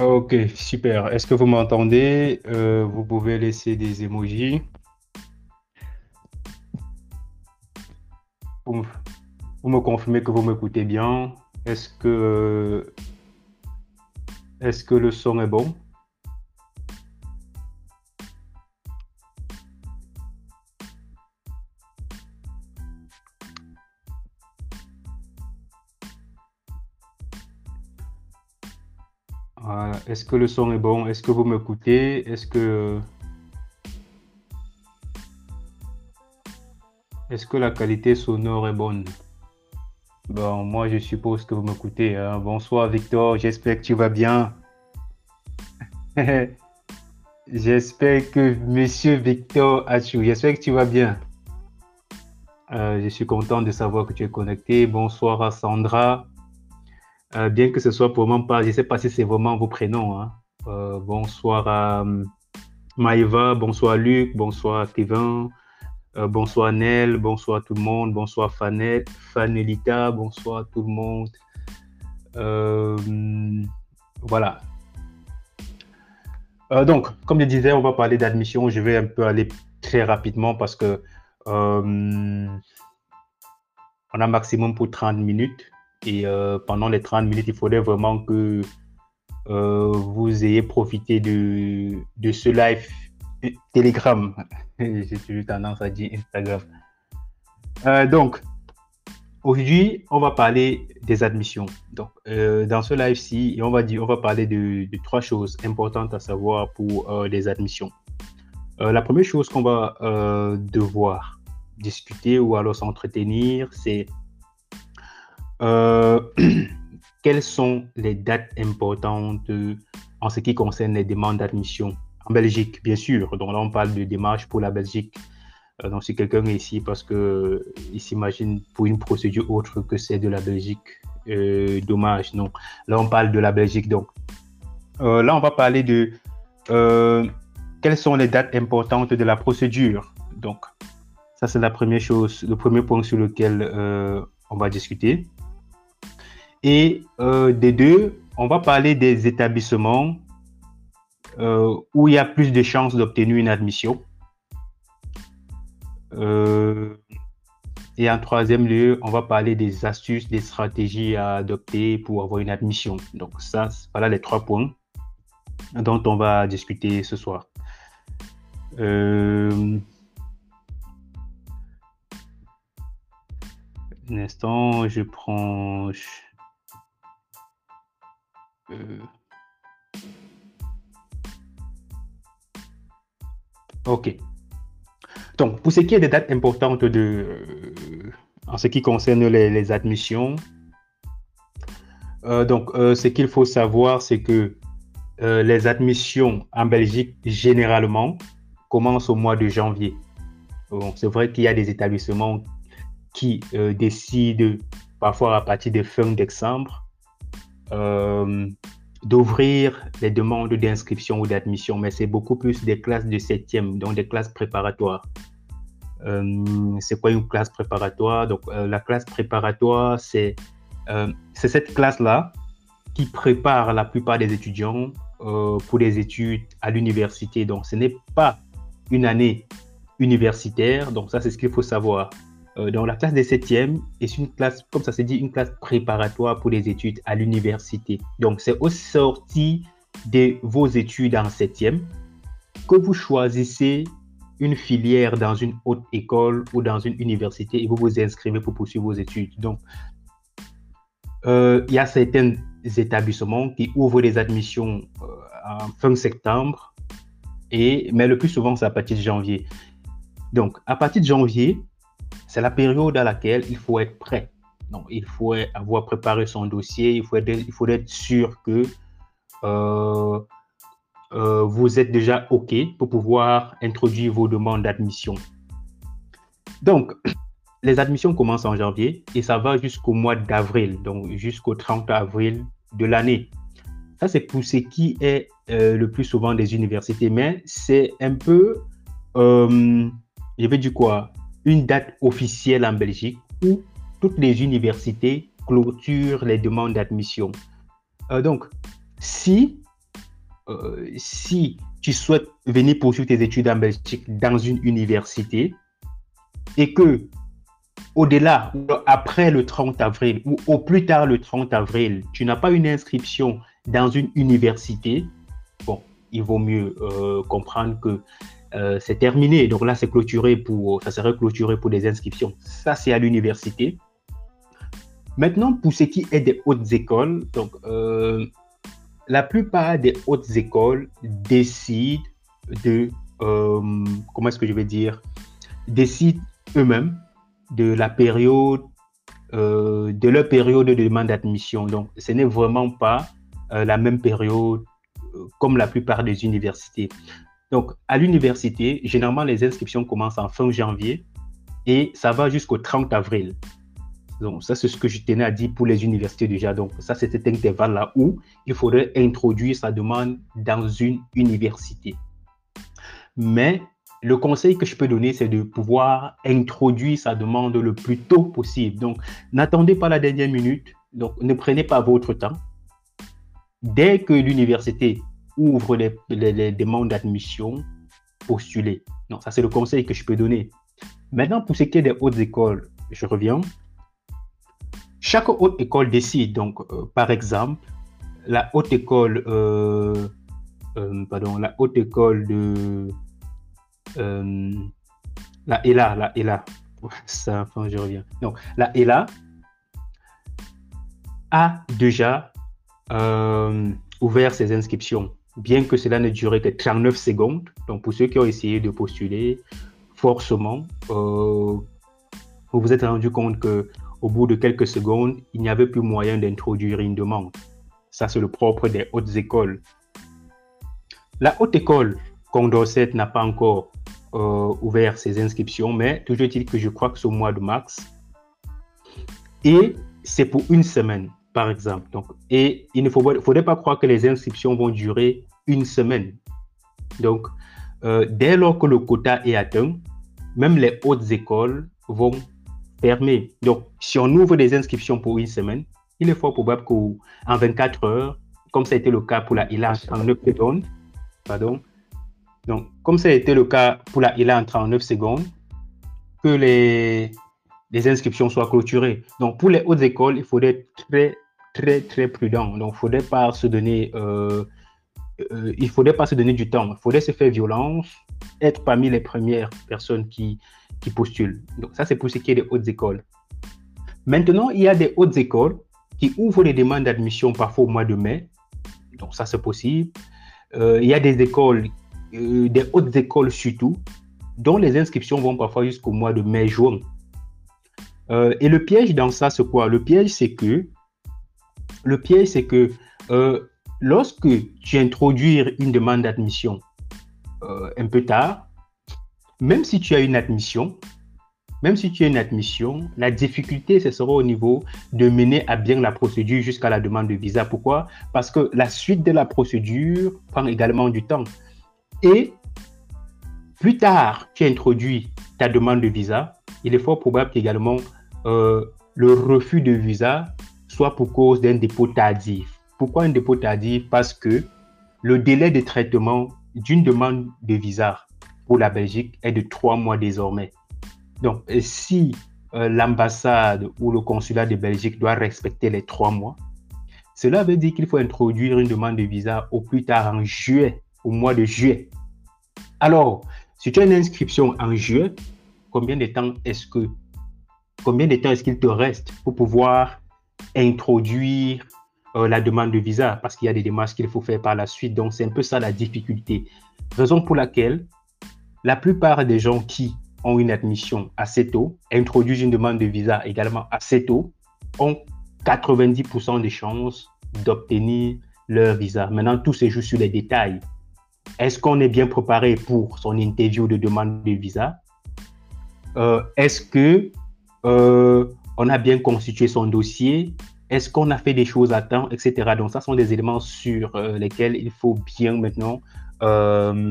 Ok, super. Est-ce que vous m'entendez? Euh, vous pouvez laisser des emojis pour me, confirmer que vous m'écoutez bien. Est-ce que, est-ce que le son est bon? Est-ce que le son est bon? Est-ce que vous m'écoutez? Est-ce que, est-ce que la qualité sonore est bonne? Bon, moi, je suppose que vous m'écoutez, hein. Bonsoir, Victor. J'espère que tu vas bien. J'espère que Monsieur Victor Achou, j'espère que tu vas bien. Euh, je suis content de savoir que tu es connecté. Bonsoir à Sandra. Euh, bien que ce soit pour moi pas, je ne sais pas si c'est vraiment vos prénoms. hein. Euh, bonsoir à euh, Maïva, bonsoir Luc, bonsoir Kevin, euh, bonsoir Nel, bonsoir tout le monde, bonsoir Fanette, Fanelita, bonsoir tout le monde. Voilà. Donc, comme je disais, on va parler d'admission. Je vais un peu aller très rapidement parce que on a maximum pour 30 minutes. Et euh, pendant les 30 minutes, il faudrait vraiment que euh, vous ayez profité de, ce live Telegram. J'ai toujours tendance à dire Instagram. Euh, donc, aujourd'hui, on va parler des admissions. Donc, dans ce live-ci, on va dire, on va parler de, trois choses importantes à savoir pour les admissions. La première chose qu'on va devoir discuter ou alors s'entretenir, c'est euh, quelles sont les dates importantes en ce qui concerne les demandes d'admission en Belgique, bien sûr? Donc là, on parle de démarches pour la Belgique. Euh, donc si quelqu'un est ici parce que euh, il s'imagine pour une procédure autre que celle de la Belgique, euh, dommage, non. Là, on parle de la Belgique. Donc là, on va parler de quelles sont les dates importantes de la procédure. Donc ça, c'est la première chose, le premier point sur lequel on va discuter. Et euh, des deux, on va parler des établissements euh, où il y a plus de chances d'obtenir une admission. Euh, et en troisième lieu, on va parler des astuces, des stratégies à adopter pour avoir une admission. Donc ça, voilà les trois points dont on va discuter ce soir. Un instant, je prends. Euh, ok. Donc, pour ce qui est des dates importantes euh, en ce qui concerne les, admissions, euh, donc, ce qu'il faut savoir, c'est que les admissions en Belgique, généralement, commencent au mois de janvier. Bon, c'est vrai qu'il y a des établissements qui décident, parfois à partir de fin décembre, d'ouvrir les demandes d'inscription ou d'admission, mais c'est beaucoup plus des classes de septième, donc des classes préparatoires. Euh, c'est quoi une classe préparatoire? Donc, euh, la classe préparatoire, c'est euh, cette classe-là qui prépare la plupart des étudiants euh, pour des études à l'université. Donc, ce n'est pas une année universitaire. Donc, ça, c'est ce qu'il faut savoir. Euh, dans la classe des septièmes, est une classe, comme ça se dit, une classe préparatoire pour les études à l'université. Donc, c'est au sorti de vos études en septième que vous choisissez une filière dans une haute école ou dans une université et vous vous inscrivez pour poursuivre vos études. Donc, euh, il y a certains établissements qui ouvrent des admissions euh, fin septembre, et, mais le plus souvent, c'est à partir de janvier. Donc, à partir de janvier, c'est la période à laquelle il faut être prêt. Donc, il faut avoir préparé son dossier, il faut être, sûr que euh, euh, vous êtes déjà OK pour pouvoir introduire vos demandes d'admission. Donc, les admissions commencent en janvier et ça va jusqu'au mois d'avril, donc jusqu'au 30 avril de l'année. Ça, c'est pour ce qui est euh, le plus souvent des universités, mais c'est un peu, je vais dire quoi, une date officielle en Belgique où toutes les universités clôturent les demandes d'admission. Euh, donc, si si tu souhaites venir poursuivre tes études en Belgique dans une université et que au-delà, après le 30 avril ou au plus tard le 30 avril, tu n'as pas une inscription dans une université, bon, il vaut mieux euh, comprendre que euh, c'est terminé. Donc là, c'est clôturé pour, ça serait clôturé pour des inscriptions. Ça, c'est à l'université. Maintenant, pour ce qui est des hautes écoles, donc euh, la plupart des hautes écoles décident de, comment est-ce que je vais dire, décident eux-mêmes de la période, de leur période de demande d'admission. Donc, ce n'est vraiment pas la même période comme la plupart des universités. Donc, à l'université, généralement, les inscriptions commencent en fin janvier et ça va jusqu'au 30 avril. Donc, ça, c'est ce que je tenais à dire pour les universités déjà. Donc, ça, c'est cet intervalle-là où il faudrait introduire sa demande dans une université. Mais le conseil que je peux donner, c'est de pouvoir introduire sa demande le plus tôt possible. Donc, n'attendez pas la dernière minute. Donc, ne prenez pas votre temps dès que l'université ouvre les, demandes d'admission, postulez. Non, ça c'est le conseil que je peux donner. Maintenant, pour ce qui est des hautes écoles, je reviens. Chaque haute école décide. Donc, euh, par exemple, la haute école, euh, euh, pardon, la haute école de la ELA, la ELA, ça, enfin, je reviens. Donc, la ELA a déjà ouvert ses inscriptions, bien que cela ne durait que 39 secondes. Donc, pour ceux qui ont essayé de postuler, forcément, euh, vous vous êtes rendu compte que au bout de quelques secondes, il n'y avait plus moyen d'introduire une demande. Ça, c'est le propre des hautes écoles. La haute école Condorcet n'a pas encore euh, ouvert ses inscriptions, mais toujours est-il que je crois que au mois de mars. Et c'est pour une semaine par exemple. Donc, et il ne faudrait pas croire que les inscriptions vont durer une semaine. Donc, euh, dès lors que le quota est atteint, même les hautes écoles vont fermer. Donc, si on ouvre des inscriptions pour une semaine, il est fort probable qu'en 24 heures, comme ça a été le cas pour la ILA en 39 secondes, pardon, donc, comme ça a été le cas pour la ILA en 39 secondes, que les, les inscriptions soient clôturées. Donc, pour les hautes écoles, il faudrait être très, très, très prudent. Donc, faudrait pas se donner, euh, euh, il faudrait pas se donner du temps. Il faudrait se faire violence, être parmi les premières personnes qui, qui postulent. Donc, ça, c'est pour ce qui est des hautes écoles. Maintenant, il y a des hautes écoles qui ouvrent les demandes d'admission parfois au mois de mai. Donc, ça, c'est possible. Euh, il y a des écoles, des hautes écoles surtout, dont les inscriptions vont parfois jusqu'au mois de mai-juin. et le piège dans ça, c'est quoi? Le piège, c'est que le piège, c'est que euh, lorsque tu introduis une demande d'admission euh, un peu tard, même si tu as une admission, même si tu as une admission, la difficulté, ce sera au niveau de mener à bien la procédure jusqu'à la demande de visa. Pourquoi? Parce que la suite de la procédure prend également du temps. Et plus tard, tu introduis ta demande de visa, il est fort probable qu'également euh, le refus de visa soit pour cause d'un dépôt tardif. Pourquoi un dépôt tardif? Parce que le délai de traitement d'une demande de visa pour la Belgique est de trois mois désormais. Donc, si euh, l'ambassade ou le consulat de Belgique doit respecter les trois mois, cela veut dire qu'il faut introduire une demande de visa au plus tard en juillet, au mois de juillet. Alors, si tu as une inscription en juillet, combien de temps est-ce que combien de temps est-ce qu'il te reste pour pouvoir introduire euh, la demande de visa parce qu'il y a des démarches qu'il faut faire par la suite. Donc, c'est un peu ça la difficulté. Raison pour laquelle la plupart des gens qui ont une admission assez tôt, introduisent une demande de visa également assez tôt, ont 90% de chances d'obtenir leur visa. Maintenant, tout se joue sur les détails. Est-ce qu'on est bien préparé pour son interview de demande de visa? Euh, Est-ce que euh, on a bien constitué son dossier, est-ce qu'on a fait des choses à temps, etc. Donc, ça sont des éléments sur euh, lesquels il faut bien maintenant euh,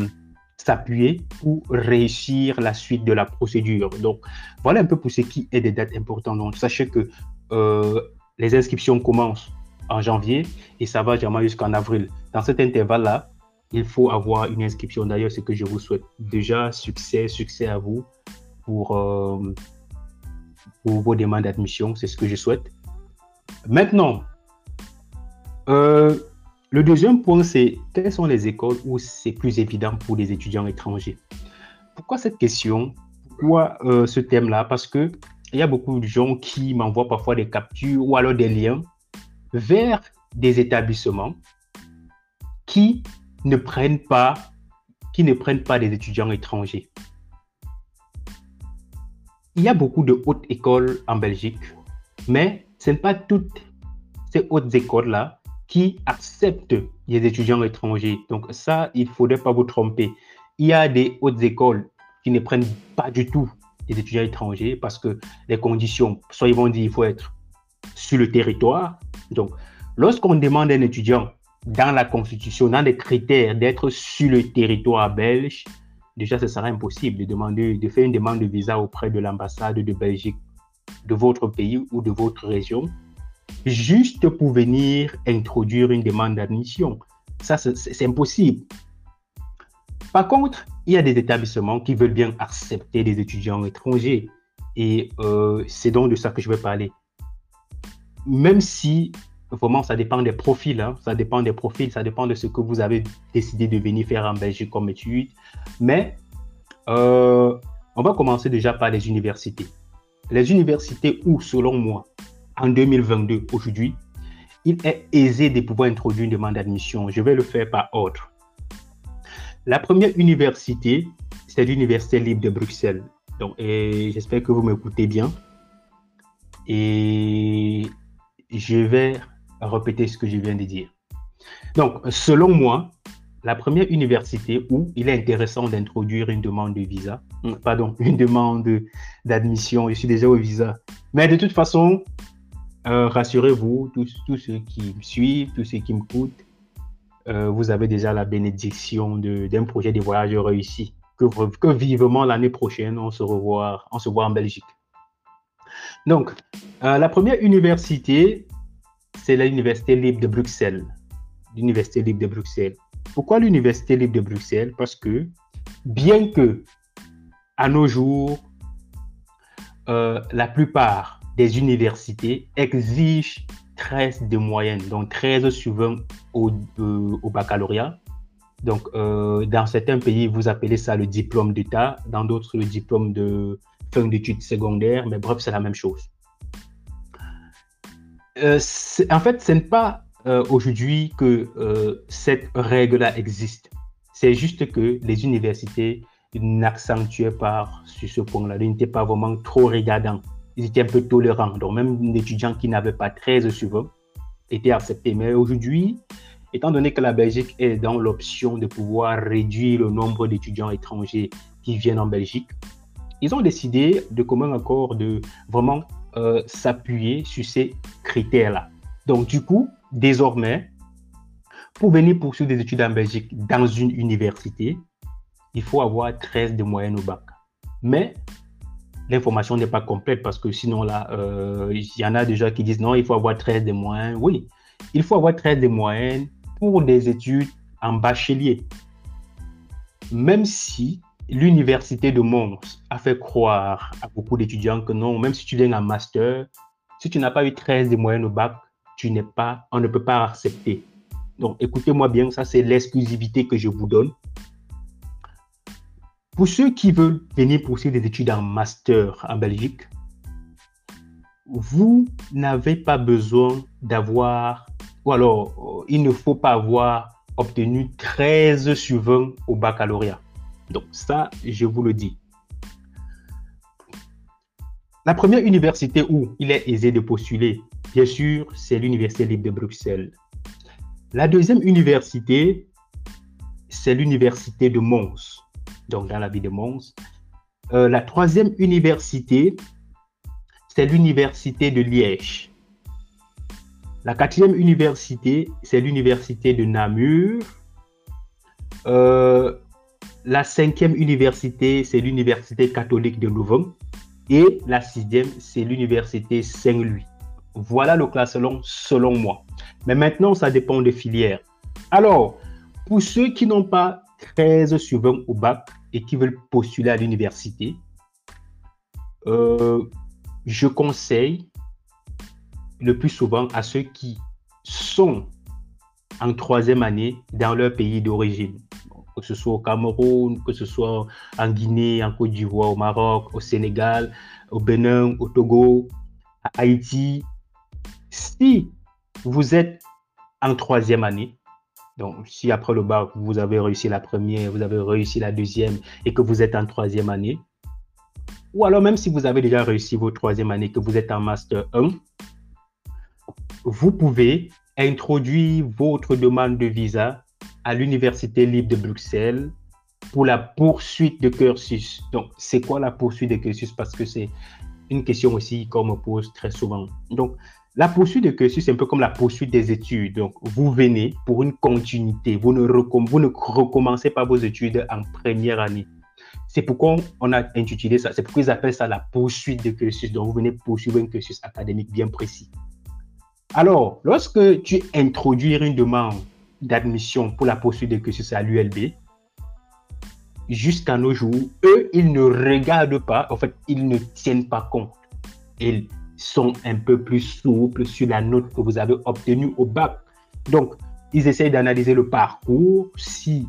s'appuyer pour réussir la suite de la procédure. Donc, voilà un peu pour ce qui est des dates importantes. Donc, sachez que euh, les inscriptions commencent en janvier et ça va généralement jusqu'en avril. Dans cet intervalle-là, il faut avoir une inscription. D'ailleurs, c'est que je vous souhaite déjà succès, succès à vous pour, pour vos demandes d'admission. C'est ce que je souhaite. Maintenant, euh, le deuxième point, c'est quelles sont les écoles où c'est plus évident pour les étudiants étrangers? Pourquoi cette question? Pourquoi euh, ce thème-là? Parce que il y a beaucoup de gens qui m'envoient parfois des captures ou alors des liens vers des établissements qui ne prennent pas, qui ne prennent pas des étudiants étrangers. Il y a beaucoup de hautes écoles en Belgique, mais ce n'est pas toutes ces hautes écoles-là qui acceptent les étudiants étrangers. Donc ça, il ne faudrait pas vous tromper. Il y a des hautes écoles qui ne prennent pas du tout les étudiants étrangers parce que les conditions, soit ils vont dire il faut être sur le territoire. Donc, lorsqu'on demande à un étudiant dans la Constitution, dans les critères d'être sur le territoire belge, déjà ce sera impossible de, demander, de faire une demande de visa auprès de l'ambassade de Belgique de votre pays ou de votre région, juste pour venir introduire une demande d'admission. Ça, c'est impossible. Par contre, il y a des établissements qui veulent bien accepter des étudiants étrangers. Et euh, c'est donc de ça que je vais parler. Même si vraiment ça dépend des profils, hein, ça dépend des profils, ça dépend de ce que vous avez décidé de venir faire en Belgique comme étude. Mais euh, on va commencer déjà par les universités. Les universités où, selon moi, en 2022, aujourd'hui, il est aisé de pouvoir introduire une demande d'admission. Je vais le faire par ordre. La première université, c'est l'Université libre de Bruxelles. Donc, j'espère que vous m'écoutez bien. Et je vais répéter ce que je viens de dire. Donc, selon moi, la première université où il est intéressant d'introduire une demande de visa, hmm, pardon, une demande d'admission, je suis déjà au visa. Mais de toute façon, euh, rassurez-vous, tous, tous, ceux qui me suivent, tous ceux qui me coûtent, euh, vous avez déjà la bénédiction d'un projet de voyage réussi. Que, que vivement l'année prochaine, on se, revoit, on se voit en Belgique. Donc, euh, la première université, c'est l'Université libre de Bruxelles. L'Université libre de Bruxelles. Pourquoi l'Université libre de Bruxelles? Parce que, bien que à nos jours, euh, la plupart des universités exigent 13 de moyenne, donc 13 sur 20 au, au baccalauréat. Donc, euh, dans certains pays, vous appelez ça le diplôme d'État, dans d'autres, le diplôme de fin d'études secondaires, mais bref, c'est la même chose. Euh, en fait, ce n'est pas aujourd'hui que cette règle-là existe. C'est juste que les universités n'accentuaient pas sur ce point-là, ils n'étaient pas vraiment trop regardants ils étaient un peu tolérants. Donc, même étudiant qui n'avait pas 13 sur 20 était accepté. Mais aujourd'hui, étant donné que la Belgique est dans l'option de pouvoir réduire le nombre d'étudiants étrangers qui viennent en Belgique, ils ont décidé de commun accord de vraiment euh, s'appuyer sur ces critères-là. Donc, du coup, désormais, pour venir poursuivre des études en Belgique dans une université, il faut avoir 13 de moyenne au bac. Mais l'information n'est pas complète parce que sinon, là, euh, il y en a déjà qui disent non, il faut avoir 13 de moyenne. Oui, il faut avoir 13 de moyenne pour des études en bachelier. Même si l'université de Mons a fait croire à beaucoup d'étudiants que non, même si tu viens en master, si tu n'as pas eu 13 de moyenne au bac, tu n'es pas, on ne peut pas accepter. Donc, écoutez-moi bien, ça c'est l'exclusivité que je vous donne. Pour ceux qui veulent venir poursuivre des études en master en Belgique, vous n'avez pas besoin d'avoir, ou alors il ne faut pas avoir obtenu 13 sur 20 au baccalauréat. Donc ça, je vous le dis. La première université où il est aisé de postuler, bien sûr, c'est l'Université libre de Bruxelles. La deuxième université, c'est l'Université de Mons donc dans la ville de Mons. Euh, la troisième université, c'est l'université de Liège. La quatrième université, c'est l'université de Namur. Euh, la cinquième université, c'est l'université catholique de Louvain. Et la sixième, c'est l'université Saint-Louis. Voilà le classement selon moi. Mais maintenant, ça dépend des filières. Alors, pour ceux qui n'ont pas 13 sur 20 au bac et qui veulent postuler à l'université, euh, je conseille le plus souvent à ceux qui sont en troisième année dans leur pays d'origine, que ce soit au Cameroun, que ce soit en Guinée, en Côte d'Ivoire, au Maroc, au Sénégal, au Bénin, au Togo, à Haïti. Si vous êtes en troisième année, donc si après le bac, vous avez réussi la première, vous avez réussi la deuxième et que vous êtes en troisième année, ou alors même si vous avez déjà réussi votre troisième année, que vous êtes en master 1, vous pouvez introduire votre demande de visa à l'Université libre de Bruxelles pour la poursuite de cursus. Donc, c'est quoi la poursuite de cursus? Parce que c'est une question aussi qu'on me pose très souvent. Donc, la poursuite de cursus, c'est un peu comme la poursuite des études. Donc, vous venez pour une continuité. Vous ne, vous ne recommencez pas vos études en première année. C'est pourquoi on a intitulé ça, c'est pourquoi ils appellent ça la poursuite de cursus. Donc, vous venez poursuivre un cursus académique bien précis. Alors, lorsque tu introduis une demande d'admission pour la poursuite de cursus à l'ULB, jusqu'à nos jours, eux, ils ne regardent pas, en fait, ils ne tiennent pas compte. Ils sont un peu plus souples sur la note que vous avez obtenue au bac. Donc, ils essayent d'analyser le parcours, si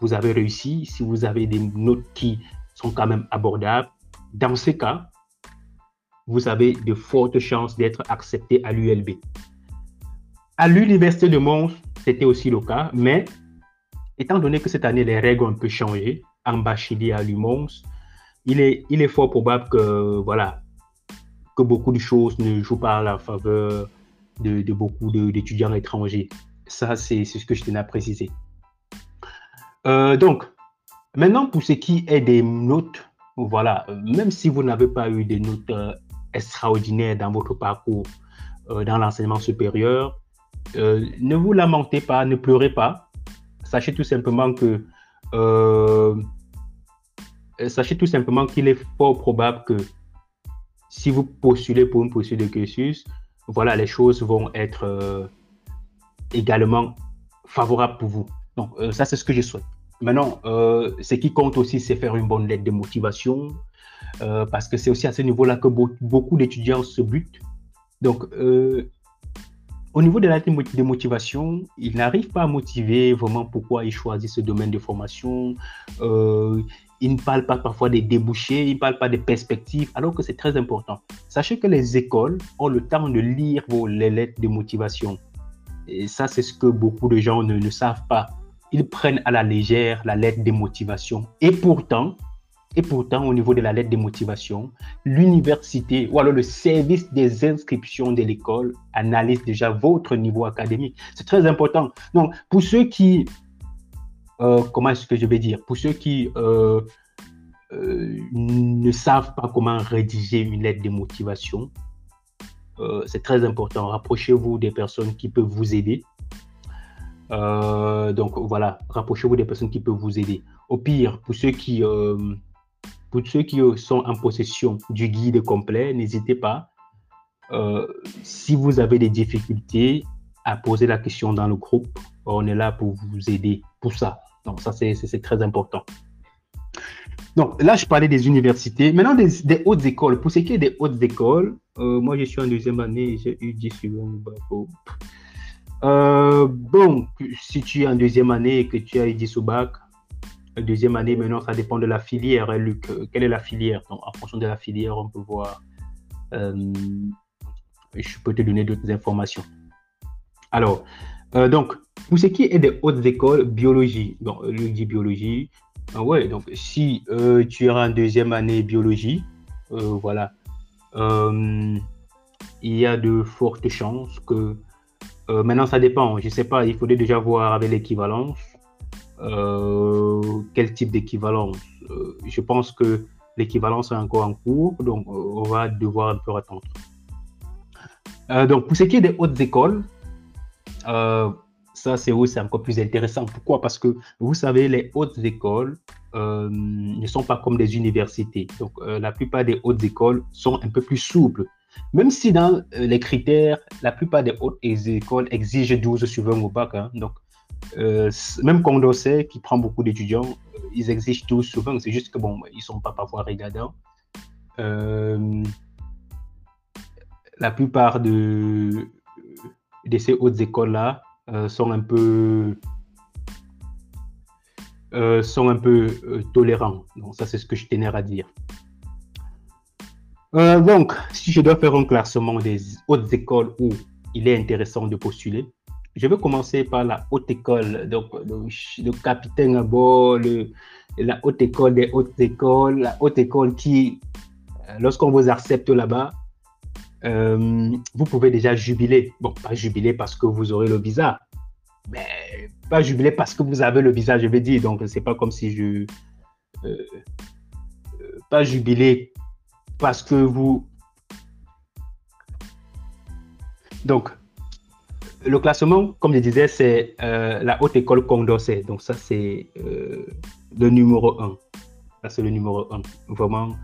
vous avez réussi, si vous avez des notes qui sont quand même abordables. Dans ce cas, vous avez de fortes chances d'être accepté à l'ULB. À l'Université de Mons, c'était aussi le cas, mais étant donné que cette année, les règles ont un peu changé, en bachelier à l'UMONS, il est, fort probable que, voilà, que beaucoup de choses ne jouent pas à la faveur de, de beaucoup d'étudiants étrangers. Ça, c'est ce que je tenais à préciser. Euh, donc, maintenant, pour ce qui est des notes, voilà, même si vous n'avez pas eu des notes euh, extraordinaires dans votre parcours euh, dans l'enseignement supérieur, ne vous lamentez pas, ne pleurez pas. Sachez tout simplement que sachez tout simplement qu'il est fort probable que si vous postulez pour une poursuite de cursus, voilà, les choses vont être également favorables pour vous. Donc, ça, c'est ce que je souhaite. Maintenant, euh, ce qui compte aussi, c'est faire une bonne lettre de motivation, euh, parce que c'est aussi à ce niveau-là que beaucoup d'étudiants se butent. Donc, euh, au niveau de la de motivation, ils n'arrivent pas à motiver vraiment pourquoi ils choisissent ce domaine de formation. ils ne parlent pas parfois des débouchés, ils ne parlent pas des perspectives, alors que c'est très important. Sachez que les écoles ont le temps de lire vos, les lettres de motivation. Et ça, c'est ce que beaucoup de gens ne savent pas ils prennent à la légère la lettre de motivation. Et pourtant, et pourtant, au niveau de la lettre de motivation, l'université ou alors le service des inscriptions de l'école analyse déjà votre niveau académique. C'est très important. Donc, pour ceux qui, euh, comment est-ce que je vais dire, pour ceux qui euh, euh, ne savent pas comment rédiger une lettre de motivation, c'est très important. Rapprochez-vous des personnes qui peuvent vous aider. Donc voilà, rapprochez-vous des personnes qui peuvent vous aider. Au pire, pour ceux qui, pour ceux qui sont en possession du guide complet, n'hésitez pas. Euh, si vous avez des difficultés, à poser la question dans le groupe. On est là pour vous aider pour ça. Donc ça, c'est très important. Donc là, je parlais des universités. Maintenant, des, hautes écoles. Pour ce qui est des hautes écoles, moi, je suis en deuxième année, j'ai eu 10 secondes. Euh, bon, si tu es en deuxième année et que tu as eu 10 au bac, deuxième année, maintenant, ça dépend de la filière, hein, Luc. Quelle est la filière? Donc, En fonction de la filière, on peut voir. Euh, je peux te donner d'autres informations. Alors, euh, donc, pour ce qui est des hautes écoles, biologie. Bon, Luc dit biologie. Ah ouais, donc si tu es en deuxième année biologie, voilà, il y a de fortes chances que euh, maintenant, ça dépend. Je ne sais pas, il faudrait déjà voir avec l'équivalence. Euh, quel type d'équivalence? Euh, Je pense que l'équivalence est encore en cours, donc on va devoir un peu attendre. donc, pour ce qui est des hautes écoles, ça, c'est c'est encore plus intéressant. Pourquoi? Parce que vous savez, les hautes écoles ne sont pas comme des universités. Donc, la plupart des hautes écoles sont un peu plus souples. Même si dans euh, les critères, la plupart des hautes écoles exigent 12 sur 20 au bac. Hein. donc, même Condorcet, qui prend beaucoup d'étudiants, ils exigent tous souvent. C'est juste que bon, ils sont pas parfois regardants. la plupart de, ces hautes écoles-là sont un peu euh, sont un peu euh, tolérants. Donc ça, c'est ce que je tenais à dire. Euh, donc, si je dois faire un classement des hautes écoles où il est intéressant de postuler, je vais commencer par la haute école, donc le, capitaine à bord, la haute école des hautes écoles, la haute école qui, lorsqu'on vous accepte là-bas, vous pouvez déjà jubiler. Bon, pas jubiler parce que vous aurez le visa, mais pas jubilé parce que vous avez le visa, je vais dire. Donc, c'est pas comme si je. Euh, euh, pas jubilé parce que vous. Donc, le classement, comme je disais, c'est euh, la haute école Condorcet. Donc, ça, c'est le numéro 1. Ça, c'est le numéro 1. Vraiment,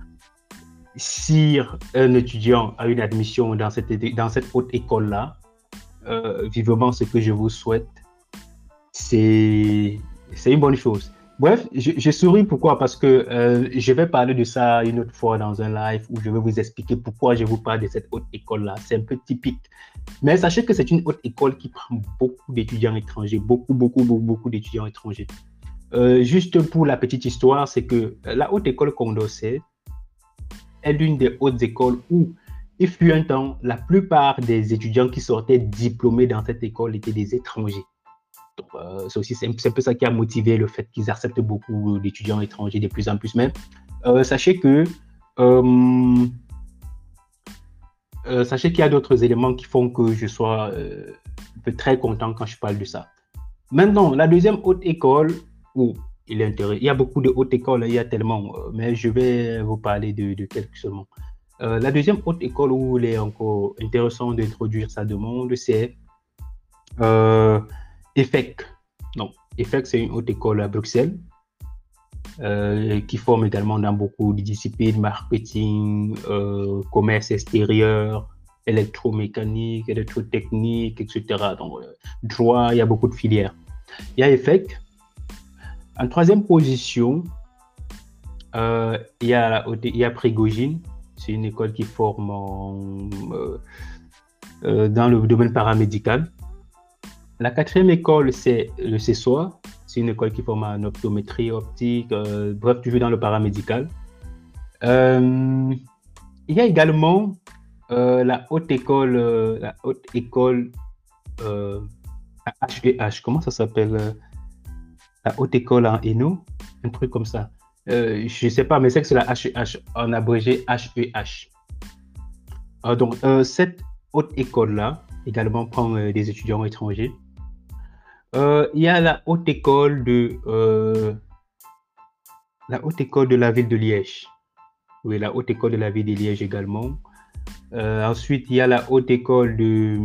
si un étudiant a une admission dans cette, dans cette haute école-là, vivement ce que je vous souhaite, c'est une bonne chose. Bref, je, souris pourquoi? Parce que euh, je vais parler de ça une autre fois dans un live où je vais vous expliquer pourquoi je vous parle de cette haute école-là. C'est un peu typique. Mais sachez que c'est une haute école qui prend beaucoup d'étudiants étrangers, beaucoup, beaucoup, beaucoup, beaucoup d'étudiants étrangers. Euh, juste pour la petite histoire, c'est que la haute école Condorcet est l'une des hautes écoles où il fut un temps, la plupart des étudiants qui sortaient diplômés dans cette école étaient des étrangers. Euh, c'est aussi c'est un, peu ça qui a motivé le fait qu'ils acceptent beaucoup d'étudiants étrangers de plus en plus. Mais euh, sachez que euh, sachez qu'il y a d'autres éléments qui font que je sois très content quand je parle de ça. Maintenant, la deuxième haute école où il est intéressant. Il y a beaucoup de hautes écoles, il y a tellement, mais je vais vous parler de, quelques seulement. la deuxième haute école où il est encore intéressant d'introduire sa demande, c'est EFEC. Donc, EFEC, c'est une haute école à Bruxelles euh, qui forme également dans beaucoup de disciplines, marketing, euh, commerce extérieur, électromécanique, électrotechnique, etc. Donc, euh, droit, il y a beaucoup de filières. Il y a EFEC. En troisième position, il, y a, il y a Prigogine. C'est une école qui forme dans le domaine paramédical. La quatrième école, c'est le CESOA. C'est une école qui forme en optométrie, optique, euh, bref, toujours dans le paramédical. Euh, il y a également euh, la haute école, la haute école HEH. Comment ça s'appelle La haute école en ENO, un truc comme ça. je ne sais pas, mais c'est que c'est la HEH, en abrégé HEH. donc, cette haute école-là également prend des étudiants étrangers. Euh, il y a la haute école de euh, la haute école de la ville de Liège. Oui, la haute école de la ville de Liège également. Euh, ensuite, il y a la haute école de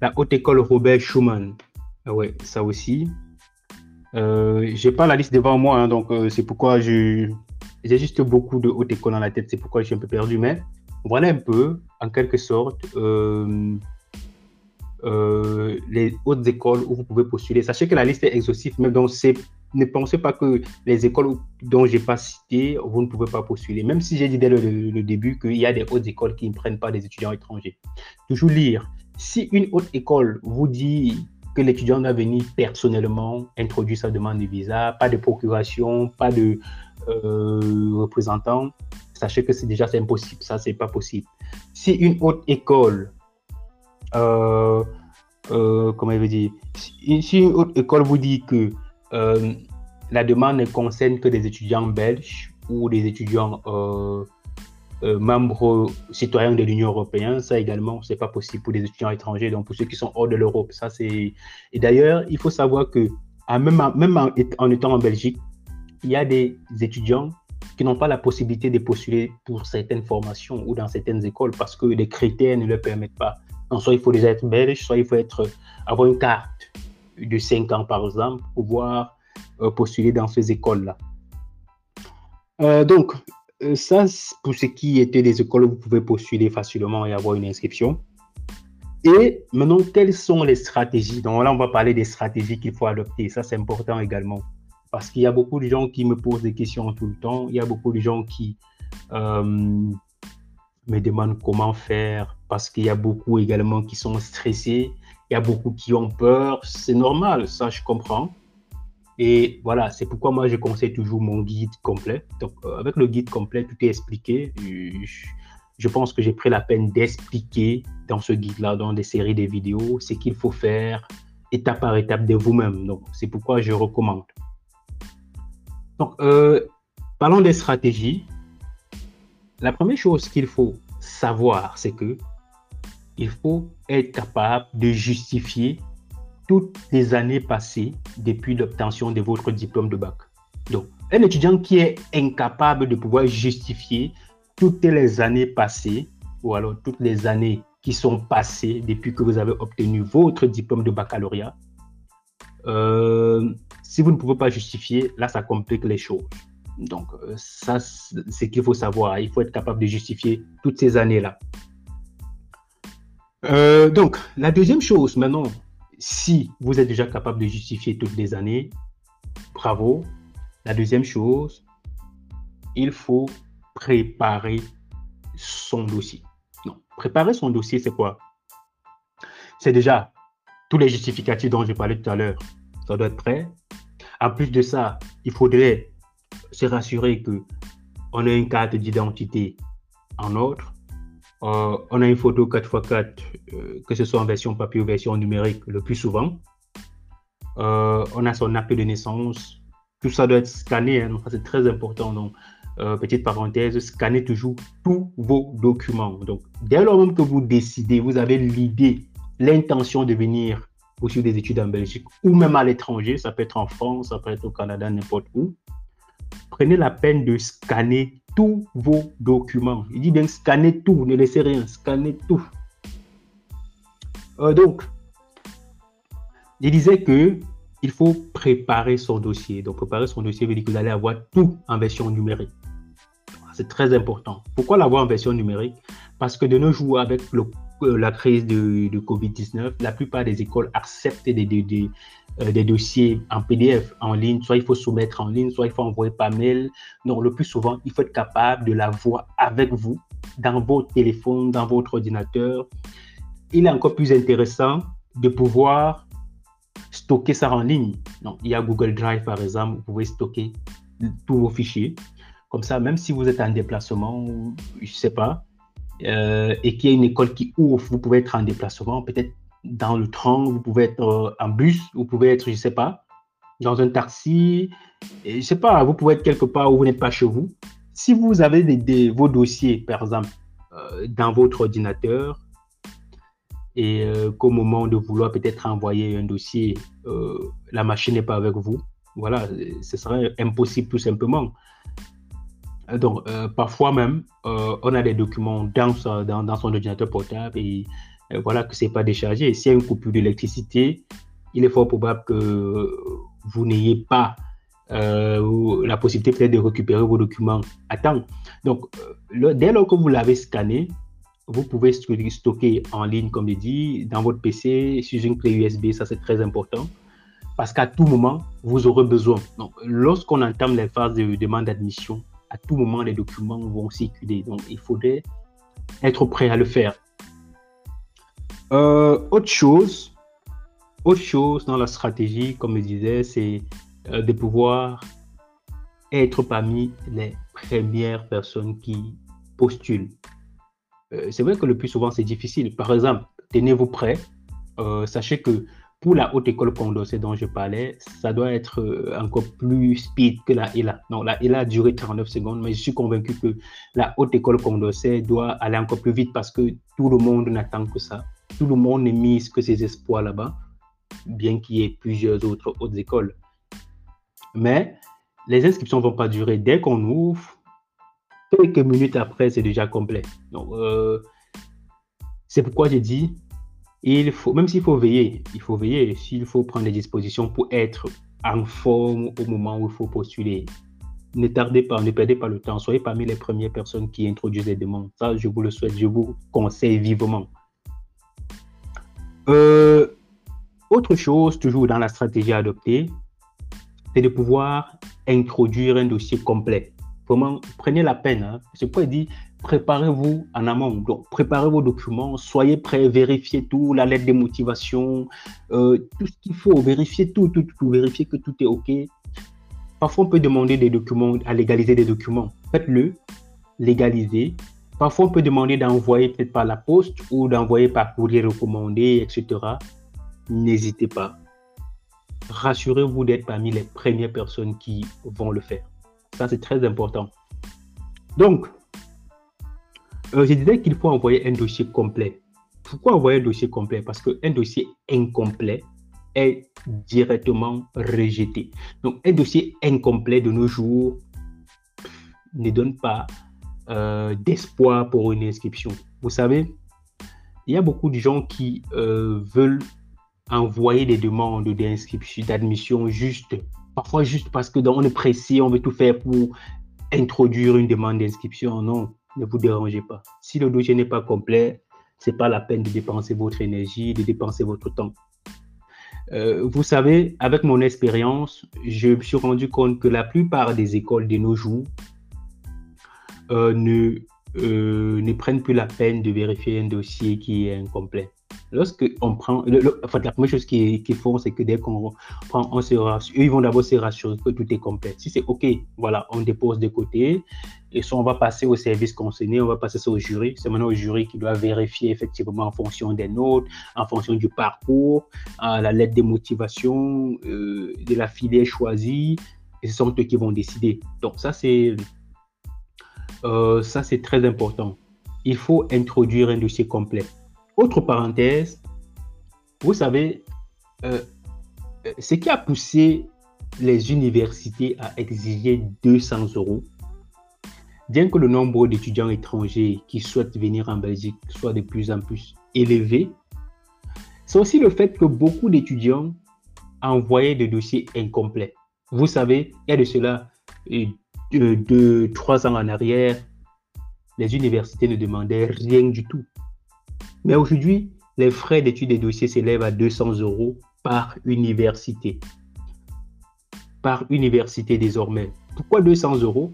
la haute école Robert Schumann. Ah oui, ça aussi. Je n'ai pas la liste devant moi, hein, donc c'est pourquoi je j'ai juste beaucoup de hautes écoles dans la tête. C'est pourquoi je suis un peu perdu, mais voilà un peu, en quelque sorte, euh, les hautes écoles où vous pouvez postuler. Sachez que la liste est exhaustive, mais donc ne pensez pas que les écoles dont je n'ai pas cité, vous ne pouvez pas postuler. Même si j'ai dit dès le, début qu'il y a des hautes écoles qui ne prennent pas des étudiants étrangers. Toujours lire. Si une haute école vous dit que l'étudiant doit venir personnellement introduire sa demande de visa, pas de procuration, pas de euh, représentant, sachez que c'est déjà c'est impossible. Ça, c'est pas possible. Si une haute école euh, euh, comment il veut dire, si une autre école vous dit que euh, la demande ne concerne que des étudiants belges ou des étudiants membres citoyens de l'Union européenne, ça également, c'est pas possible pour des étudiants étrangers, donc pour ceux qui sont hors de l'Europe. Ça, c'est... Et d'ailleurs, il faut savoir que même, en, en, étant en Belgique, il y a des étudiants qui n'ont pas la possibilité de postuler pour certaines formations ou dans certaines écoles parce que les critères ne leur permettent pas soit il faut déjà être belge, soit il faut être, avoir une carte de 5 ans, par exemple, pour pouvoir euh, postuler dans ces écoles-là. Euh, donc, euh, ça, pour ce qui était des écoles, vous pouvez postuler facilement et avoir une inscription. Et maintenant, quelles sont les stratégies? Donc là, on va parler des stratégies qu'il faut adopter. Ça, c'est important également. Parce qu'il y a beaucoup de gens qui me posent des questions tout le temps. Il y a beaucoup de gens qui euh, me demandent comment faire. Parce qu'il y a beaucoup également qui sont stressés. Il y a beaucoup qui ont peur. C'est normal, ça, je comprends. Et voilà, c'est pourquoi moi, je conseille toujours mon guide complet. Donc, euh, avec le guide complet, tout est expliqué. Je, je pense que j'ai pris la peine d'expliquer dans ce guide-là, dans des séries de vidéos, ce qu'il faut faire étape par étape de vous-même. Donc, c'est pourquoi je recommande. Donc, euh, parlons des stratégies. La première chose qu'il faut savoir, c'est que il faut être capable de justifier toutes les années passées depuis l'obtention de votre diplôme de bac. Donc, un étudiant qui est incapable de pouvoir justifier toutes les années passées, ou alors toutes les années qui sont passées depuis que vous avez obtenu votre diplôme de baccalauréat, euh, si vous ne pouvez pas justifier, là, ça complique les choses. Donc, euh, ça, c'est ce qu'il faut savoir. Il faut être capable de justifier toutes ces années-là. Euh, donc, la deuxième chose, maintenant, si vous êtes déjà capable de justifier toutes les années, bravo. La deuxième chose, il faut préparer son dossier. Non, préparer son dossier, c'est quoi? C'est déjà tous les justificatifs dont je parlais tout à l'heure. Ça doit être prêt. En plus de ça, il faudrait se rassurer que on a une carte d'identité en ordre. Euh, on a une photo 4x4, euh, que ce soit en version papier ou version numérique, le plus souvent. Euh, on a son acte de naissance. Tout ça doit être scanné, hein, c'est très important. Donc, petite parenthèse, scannez toujours tous vos documents. Donc, dès lors même que vous décidez, vous avez l'idée, l'intention de venir poursuivre des études en Belgique ou même à l'étranger, ça peut être en France, ça peut être au Canada, n'importe où, prenez la peine de scanner tous vos documents. Il dit bien scanner tout, ne laissez rien, scanner tout. Euh, donc, il disait que il faut préparer son dossier. Donc, préparer son dossier veut dire que vous allez avoir tout en version numérique. C'est très important. Pourquoi l'avoir en version numérique? Parce que de nos jours, avec euh, la crise de, COVID-19, la plupart des écoles acceptent des, des, euh, des, dossiers en PDF, en ligne. Soit il faut soumettre en ligne, soit il faut envoyer par mail. Donc, le plus souvent, il faut être capable de l'avoir avec vous, dans votre téléphone, dans votre ordinateur. Il est encore plus intéressant de pouvoir stocker ça en ligne. Donc, il y a Google Drive, par exemple, vous pouvez stocker tous vos fichiers. Comme ça, même si vous êtes en déplacement, je ne sais pas, euh, et qu'il y a une école qui ouvre, vous pouvez être en déplacement, peut-être dans le train, vous pouvez être euh, en bus, vous pouvez être, je ne sais pas, dans un taxi, et je sais pas, vous pouvez être quelque part où vous n'êtes pas chez vous. Si vous avez vos dossiers, par exemple, euh, dans votre ordinateur, et euh, qu'au moment de vouloir peut-être envoyer un dossier, la machine n'est pas avec vous, voilà, ce serait impossible tout simplement. Donc, parfois même, on a des documents dans, dans, son ordinateur portable et voilà que ce n'est pas déchargé. S'il y a une coupure d'électricité, il est fort probable que vous n'ayez pas la possibilité peut-être de récupérer vos documents à temps. Donc, dès lors que vous l'avez scanné, vous pouvez stocker en ligne, comme je dis, dans votre PC, sur une clé USB, ça c'est très important, parce qu'à tout moment, vous aurez besoin. Donc, lorsqu'on entame les phases de demande d'admission, à tout moment, les documents vont circuler. Donc, il faudrait être prêt à le faire. Euh, autre chose, autre chose dans la stratégie, comme je disais, c'est euh, de pouvoir être parmi les premières personnes qui postulent. Euh, c'est vrai que le plus souvent, c'est difficile. Par exemple, tenez-vous prêt. Sachez que pour la haute école Condorcet dont je parlais, ça doit être encore plus speed que la ELA. Non, la ELA a duré 39 secondes, mais je suis convaincu que la haute école Condorcet doit aller encore plus vite parce que tout le monde n'attend que ça. Tout le monde n'est mise que ses espoirs là-bas, bien qu'il y ait plusieurs autres hautes écoles. Mais les inscriptions ne vont pas durer. Dès qu'on ouvre, quelques minutes après, c'est déjà complet. Donc, euh, c'est pourquoi j'ai dit, il faut, même s'il faut veiller, il faut veiller, s'il faut prendre des dispositions pour être en forme au moment où il faut postuler. Ne tardez pas, ne perdez pas le temps. Soyez parmi les premières personnes qui introduisent les demandes. Ça, je vous le souhaite, je vous conseille vivement. Autre chose, toujours dans la stratégie adoptée, c'est de pouvoir introduire un dossier complet. Vraiment, prenez la peine. Hein. C'est pourquoi il dit préparez-vous en amont. Donc, préparez vos documents, soyez prêts, vérifiez tout, la lettre de motivation, euh, tout ce qu'il faut, vérifiez tout, tout, tout, vérifiez que tout est OK. Parfois, on peut demander des documents, à légaliser des documents. Faites-le, légalisez. Parfois, on peut demander d'envoyer peut-être par la poste ou d'envoyer par courrier recommandé, etc. N'hésitez pas. Rassurez-vous d'être parmi les premières personnes qui vont le faire. Ça, c'est très important. Donc, euh, je disais qu'il faut envoyer un dossier complet. Pourquoi envoyer un dossier complet? Parce qu'un dossier incomplet est directement rejeté. Donc, un dossier incomplet de nos jours ne donne pas euh, d'espoir pour une inscription. Vous savez, il y a beaucoup de gens qui euh, veulent envoyer des demandes d'inscription, d'admission juste, parfois juste parce que on est pressé, on veut tout faire pour introduire une demande d'inscription. Non, ne vous dérangez pas. Si le dossier n'est pas complet, ce n'est pas la peine de dépenser votre énergie, de dépenser votre temps. Euh, vous savez, avec mon expérience, je me suis rendu compte que la plupart des écoles de nos jours ne, euh, ne prennent plus la peine de vérifier un dossier qui est incomplet lorsque on prend, enfin, la première chose qu'ils font, c'est que dès qu'on prend, ils vont d'abord se rassurer que tout est complet. Si c'est OK, voilà, on dépose de côté. Et soit on va passer au service concerné, on va passer ça au jury. C'est maintenant au jury qui doit vérifier effectivement en fonction des notes, en fonction du parcours, la lettre de motivation, euh, de la filière choisie. Et ce sont eux qui vont décider. Donc ça, c'est euh, ça, c'est très important. Il faut introduire un dossier complet. Autre parenthèse, vous savez, euh, ce qui a poussé les universités à exiger 200 euros, bien que le nombre d'étudiants étrangers qui souhaitent venir en Belgique soit de plus en plus élevé, c'est aussi le fait que beaucoup d'étudiants envoyaient des dossiers incomplets. Vous savez, il y a de cela euh, deux, trois ans en arrière, les universités ne demandaient rien du tout. Mais aujourd'hui, les frais d'études des dossiers s'élèvent à 200 euros par université. Par université désormais. Pourquoi 200 euros?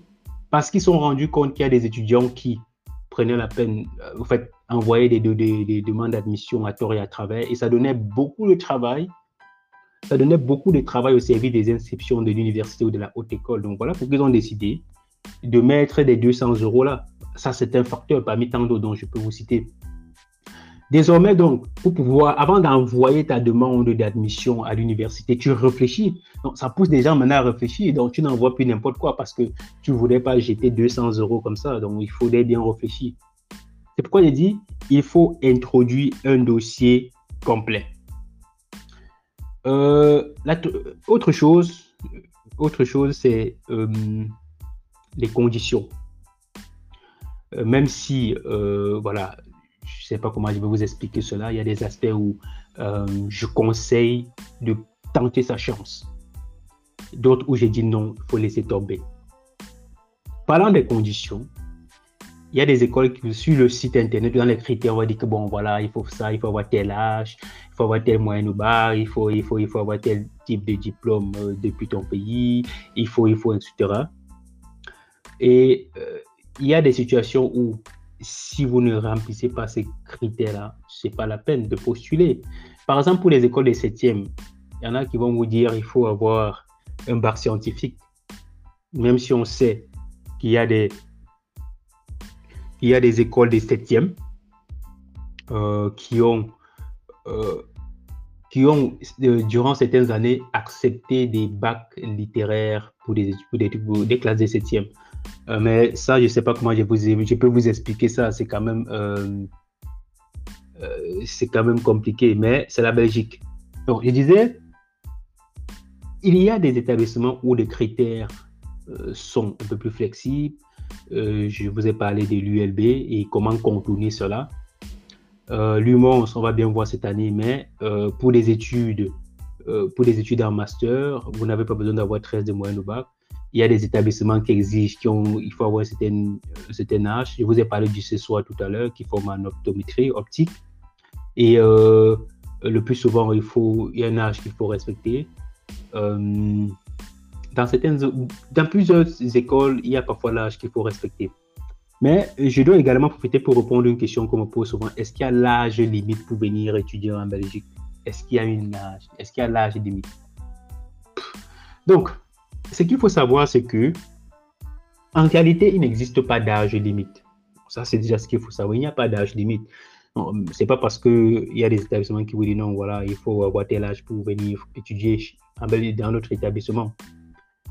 Parce qu'ils sont rendus compte qu'il y a des étudiants qui prenaient la peine, euh, en fait, envoyer des, des demandes d'admission à tort et à travers, et ça donnait beaucoup de travail. Ça donnait beaucoup de travail au service des inscriptions de l'université ou de la haute école. Donc voilà pourquoi ils ont décidé de mettre des 200 euros là. Ça, c'est un facteur parmi tant d'autres dont je peux vous citer. Désormais, donc, pour pouvoir, avant d'envoyer ta demande d'admission à l'université, tu réfléchis. Donc, ça pousse des gens maintenant à réfléchir. Donc, tu n'envoies plus n'importe quoi parce que tu ne voulais pas jeter 200 euros comme ça. Donc, il faudrait bien réfléchir. C'est pourquoi j'ai dit, il faut introduire un dossier complet. Euh, autre chose, autre chose, c'est euh, les conditions. Euh, même si, voilà, je ne sais pas comment je vais vous expliquer cela. Il y a des aspects où euh, je conseille de tenter sa chance. D'autres où j'ai dit non, il faut laisser tomber. Parlant des conditions, il y a des écoles qui, sur le site internet, dans les critères, on va dire que bon, voilà, il faut ça, il faut avoir tel âge, il faut avoir tel moyen ou bas, il faut, il faut, il faut avoir tel type de diplôme euh, depuis ton pays, il faut, il faut, etc. Et euh, il y a des situations où si vous ne remplissez pas ces critères-là, ce n'est pas la peine de postuler. Par exemple, pour les écoles des 7e, il y en a qui vont vous dire qu'il faut avoir un bac scientifique, même si on sait qu'il y a des, il y a des écoles des 7e euh, qui ont, euh, qui ont euh, durant certaines années, accepté des bacs littéraires pour des, pour des, pour des classes des 7e. Euh, mais ça, je ne sais pas comment je, peux vous expliquer ça. C'est quand même, c'est quand même compliqué, mais c'est la Belgique. Donc, je disais, il y a des établissements où les critères sont un peu plus flexibles. Je vous ai parlé de l'ULB et comment contourner cela. L'UMONS, on va bien voir cette année, mais pour les études, pour les études en master, vous n'avez pas besoin d'avoir 13 de moyenne au bac il y a des établissements qui exigent, qui il faut avoir un certain, âge. Je vous ai parlé du CESOA tout à l'heure, qui forme en optométrie optique. Et euh, le plus souvent, il, faut, il y a un âge qu'il faut respecter. Euh, dans, certaines, dans plusieurs écoles, il y a parfois l'âge qu'il faut respecter. Mais je dois également profiter pour répondre à une question qu'on me pose souvent. Est-ce qu'il y a l'âge limite pour venir étudier en Belgique? Est-ce qu'il y a une âge? Est-ce qu'il y a l'âge limite? Donc, ce qu'il faut savoir, c'est que en réalité, il n'existe pas d'âge limite. Ça, c'est déjà ce qu'il faut savoir. Il n'y a pas d'âge limite. C'est pas parce qu'il y a des établissements qui vous disent non, voilà, il faut avoir tel âge pour venir étudier dans notre établissement.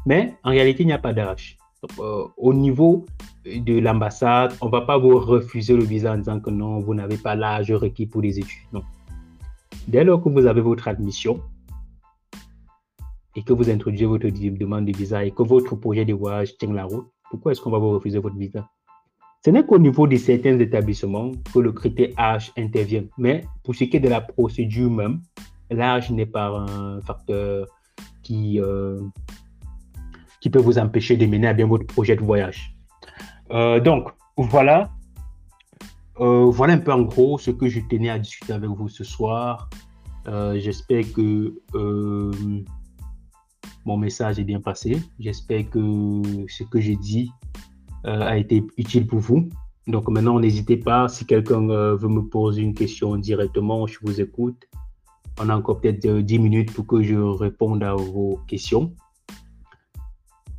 Mais en réalité, il n'y a pas d'âge. Euh, au niveau de l'ambassade, on ne va pas vous refuser le visa en disant que non, vous n'avez pas l'âge requis pour les études. Non. Dès lors que vous avez votre admission et que vous introduisez votre demande de visa et que votre projet de voyage tient la route, pourquoi est-ce qu'on va vous refuser votre visa? Ce n'est qu'au niveau de certains établissements que le critère âge intervient. Mais pour ce qui est de la procédure même, l'âge n'est pas un facteur qui, euh, qui peut vous empêcher de mener à bien votre projet de voyage. Euh, donc, voilà. Euh, voilà un peu en gros ce que je tenais à discuter avec vous ce soir. J'espère que mon message est bien passé. J'espère que ce que j'ai dit a été utile pour vous. Donc maintenant, n'hésitez pas, si quelqu'un veut me poser une question directement, je vous écoute. On a encore peut-être 10 minutes pour que je réponde à vos questions.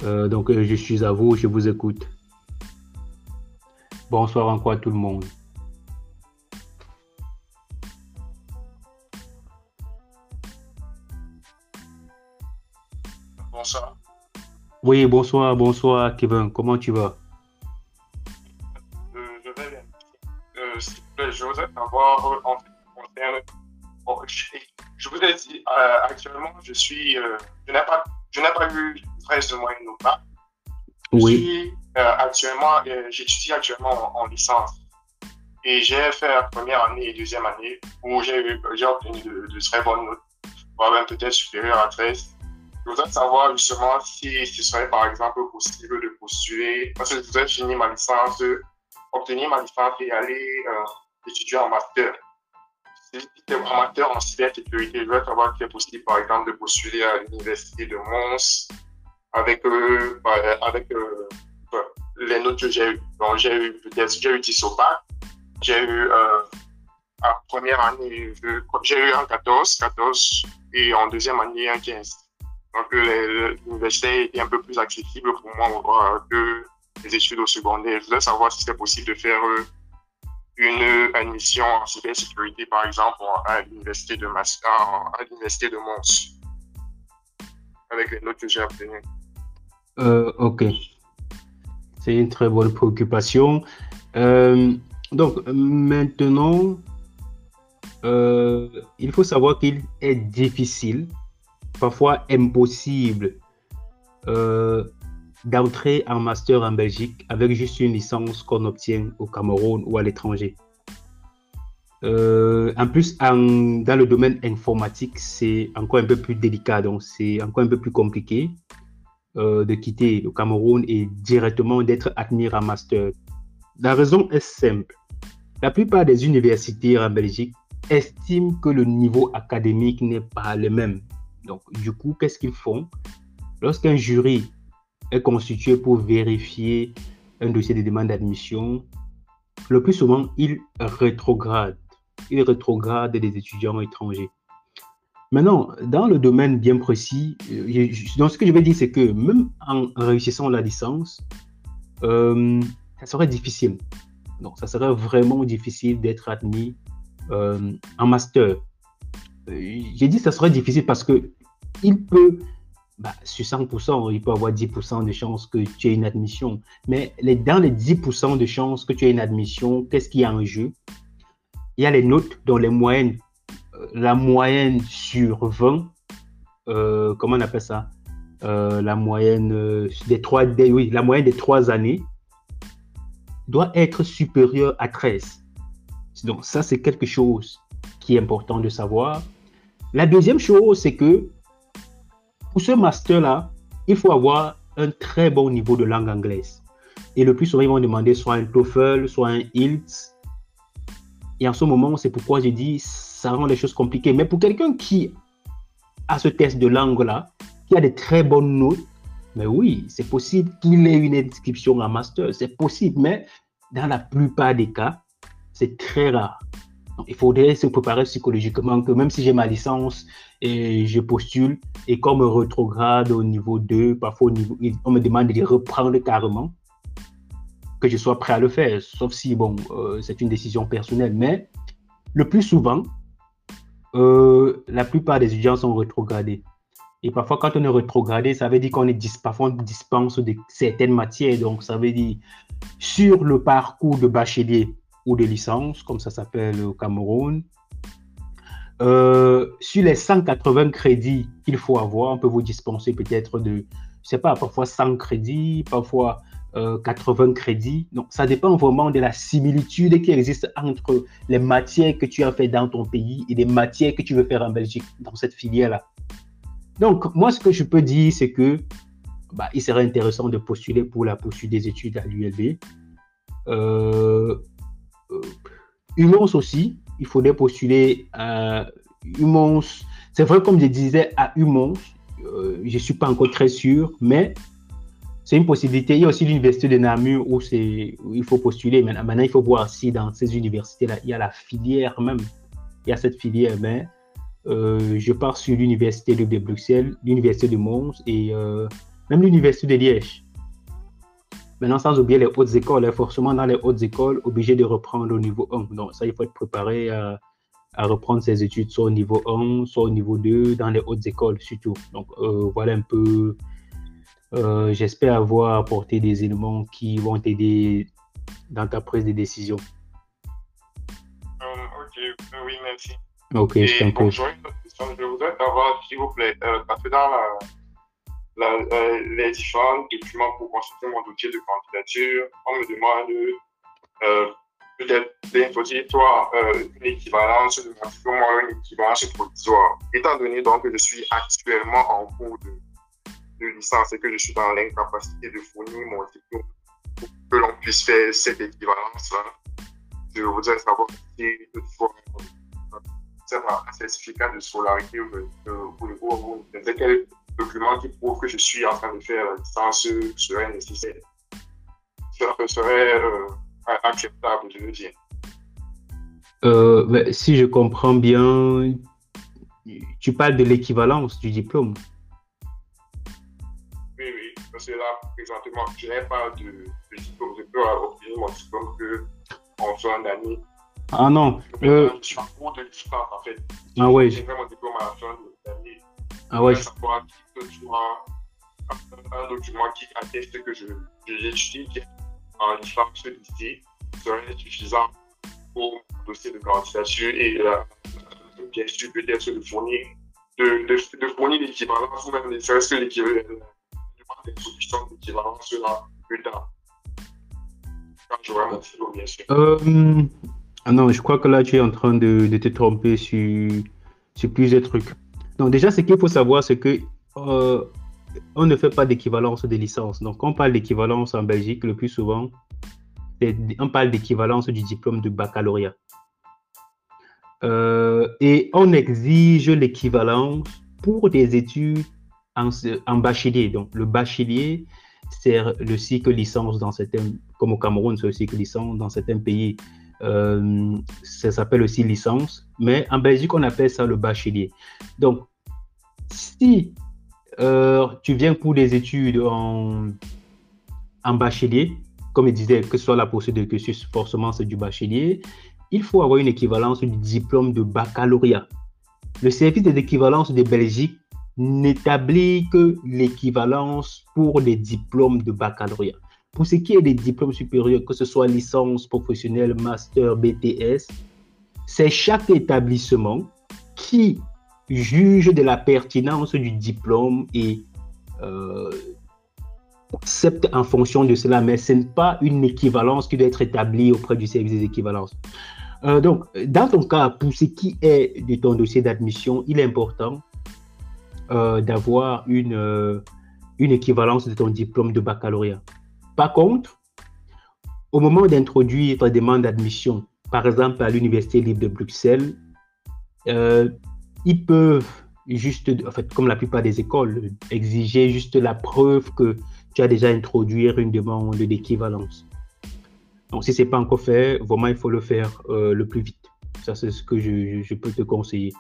Euh, donc, euh, je suis à vous, je vous écoute. Bonsoir encore à tout le monde. Bonsoir. Oui, bonsoir, bonsoir Kevin. Comment tu vas? Euh, je vais bien. je voudrais savoir, en je, vous ai dit, actuellement, je suis, je n'ai pas, je n'ai pas eu de moyenne ou pas. Oui. Euh, actuellement, euh, j'étudie actuellement en, licence. Et j'ai fait la première année et deuxième année où j'ai obtenu de, très bonnes notes, voire même peut-être supérieures à 13. Je voudrais savoir justement si ce serait par exemple possible de postuler, parce que je voudrais finir ma licence, obtenir ma licence et aller euh, étudier en master. Si tu es un master en cybersécurité, je voudrais savoir si c'est possible par exemple de postuler à l'université de Mons, avec, euh, bah, avec euh, les notes que j'ai eues. Donc, j'ai eu j'ai eu 10 au bac. J'ai eu, euh, en première année, j'ai eu un 14, 14, et en deuxième année, un 15. Donc, l'université était un peu plus accessible pour moi que les études au secondaire. Je voulais savoir si c'était possible de faire une admission en cybersécurité, par exemple, à l'université de, à l'université de Mons, avec les notes que j'ai obtenues. Euh, ok. C'est une très bonne préoccupation. Euh, donc maintenant, euh, il faut savoir qu'il est difficile, parfois impossible, d'entrer en master en Belgique avec juste une licence qu'on obtient au Cameroun ou à l'étranger. en plus, dans le domaine informatique, c'est encore un peu plus délicat, donc c'est encore un peu plus compliqué. Euh, de quitter le Cameroun et directement d'être admis en master. La raison est simple. La plupart des universités en Belgique estiment que le niveau académique n'est pas le même. Donc, du coup, qu'est-ce qu'ils font? Lorsqu'un jury est constitué pour vérifier un dossier de demande d'admission, le plus souvent, il rétrograde. Il rétrograde des étudiants étrangers. Maintenant, dans le domaine bien précis, euh, ce que je vais dire, c'est que même en réussissant la licence, euh, ça serait difficile. Donc, ça serait vraiment difficile d'être admis euh, en master. J'ai dit que ça serait difficile parce que il peut, bah, sur 100%, il peut avoir 10% de chances que tu aies une admission. Mais dans les 10% de chances que tu aies une admission, qu'est-ce qu'il y a en jeu? Il y a les notes dont les moyennes la moyenne sur 20, euh, comment on appelle ça? Euh, La moyenne euh, des trois, oui, la moyenne des trois années doit être supérieure à 13. Donc ça, c'est quelque chose qui est important de savoir. La deuxième chose, c'est que pour ce master-là, il faut avoir un très bon niveau de langue anglaise. Et le plus souvent, ils vont demander soit un TOEFL, soit un IELTS. Et en ce moment, c'est pourquoi j'ai dit ça rend les choses compliquées. Mais pour quelqu'un qui a ce test de langue-là, qui a des très bonnes notes, mais oui, c'est possible qu'il ait une inscription en master, c'est possible, mais dans la plupart des cas, c'est très rare. il faudrait se préparer psychologiquement que même si j'ai ma licence et je postule, et comme retrograde au niveau 2, parfois au niveau, on me demande de reprendre carrément, que je sois prêt à le faire, sauf si, bon, euh, c'est une décision personnelle. Mais le plus souvent, euh, la plupart des étudiants sont rétrogradés. Et parfois, quand on est rétrogradé, ça veut dire qu'on est parfois on dispense de certaines matières. Donc, ça veut dire sur le parcours de bachelier ou de licence, comme ça s'appelle au Cameroun, euh, sur les 180 crédits qu'il faut avoir, on peut vous dispenser peut-être de, je sais pas, parfois 100 crédits, parfois 80 euh, crédits. Donc, ça dépend vraiment de la similitude qui existe entre les matières que tu as fait dans ton pays et les matières que tu veux faire en Belgique, dans cette filière-là. Donc, moi, ce que je peux dire, c'est que bah, il serait intéressant de postuler pour la poursuite des études à l'ULB. Euh, euh aussi, il faudrait postuler à Humons. C'est vrai, comme je disais, à Humons, euh, je ne suis pas encore très sûr, mais c'est une possibilité. Il y a aussi l'université de Namur où, il faut postuler. Maintenant, maintenant, il faut voir si dans ces universités-là, il y a la filière même. Il y a cette filière, mais euh, je pars sur l'université de Bruxelles, l'université de Mons et euh, même l'université de Liège. Maintenant, sans oublier les hautes écoles, hein, forcément dans les hautes écoles, obligé de reprendre au niveau 1. Donc, ça, il faut être préparé à, à reprendre ses études soit au niveau 1, soit au niveau 2, dans les hautes écoles surtout. Donc, euh, voilà un peu euh, j'espère avoir apporté des éléments qui vont t'aider dans ta prise de décision. Euh, ok, oui, merci. Ok, je t'en prie. Je voudrais savoir, s'il vous plaît, euh, parce que dans les différents documents pour constituer mon dossier de candidature, on me demande peut-être d'introduire toi une équivalence de diplôme ou une équivalence provisoire. Étant donné donc que je suis actuellement en cours de de licence et que je suis dans l'incapacité de fournir mon diplôme pour que l'on puisse faire cette équivalence-là. Je voudrais savoir si toutefois un certificat de scolarité ou, ou, quel document qui prouve que je suis en train de faire la licence serait nécessaire. Ça serait euh, acceptable, je veux dire. Euh, si je comprends bien, tu parles de l'équivalence du diplôme là, présentement, je n'ai pas de, diplôme. Je peux obtenir mon diplôme que en fin d'année. Ah non. Euh... Je suis en cours de licence, en fait. Ah ouais. J'ai fait mon diplôme à la fin de l'année. Ah ouais. Savoir un, un document qui atteste que j'étudie je, en licence lycée serait suffisant pour mon dossier de candidature et euh, bien sûr peut-être de fournir de, de, de fournir l'équivalence ou même ne serait-ce que l'équivalent d'équivalence là plus tard. Quand j'aurai mon stylo, bien sûr. Euh, ah non, je crois que là, tu es en train de, de te tromper sur, sur, plusieurs trucs. Donc, déjà, ce qu'il faut savoir, c'est que euh, on ne fait pas d'équivalence des licences. Donc, on parle d'équivalence en Belgique, le plus souvent, on parle d'équivalence du diplôme de baccalauréat. Euh, et on exige l'équivalence pour des études en, bachelier. Donc, le bachelier, c'est le cycle licence dans certains, comme au Cameroun, c'est le cycle licence dans certains pays. Euh, ça s'appelle aussi licence, mais en Belgique, on appelle ça le bachelier. Donc, si euh, tu viens pour des études en, en bachelier, comme il disait, que ce soit la poursuite de cursus, forcément, c'est du bachelier, il faut avoir une équivalence du diplôme de baccalauréat. Le service des équivalences de Belgique n'établit que l'équivalence pour les diplômes de baccalauréat. Pour ce qui est des diplômes supérieurs, que ce soit licence professionnelle, master, BTS, c'est chaque établissement qui juge de la pertinence du diplôme et euh, accepte en fonction de cela, mais ce n'est pas une équivalence qui doit être établie auprès du service des équivalences. Euh, donc, dans ton cas, pour ce qui est de ton dossier d'admission, il est important euh, d'avoir une, euh, une équivalence de ton diplôme de baccalauréat. Par contre, au moment d'introduire ta demande d'admission, par exemple à l'Université libre de Bruxelles, ils peuvent juste, en fait, comme la plupart des écoles, exiger juste la preuve que tu as déjà introduit une demande d'équivalence. Donc, si ce n'est pas encore fait, vraiment, il faut le faire euh, le plus vite. Ça, c'est ce que je, peux te conseiller.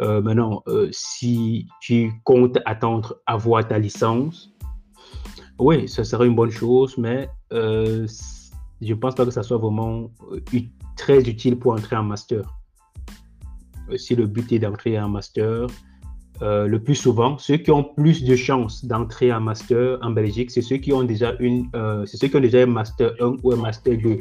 Euh, maintenant, euh, si tu comptes attendre avoir ta licence, oui, ça serait une bonne chose, mais je ne pense pas que ça soit vraiment très utile pour entrer en master. si le but est d'entrer en master, euh, le plus souvent, ceux qui ont plus de chances d'entrer en master en Belgique, c'est ceux qui ont déjà une, euh, c'est ceux qui ont déjà un master 1 ou un master 2.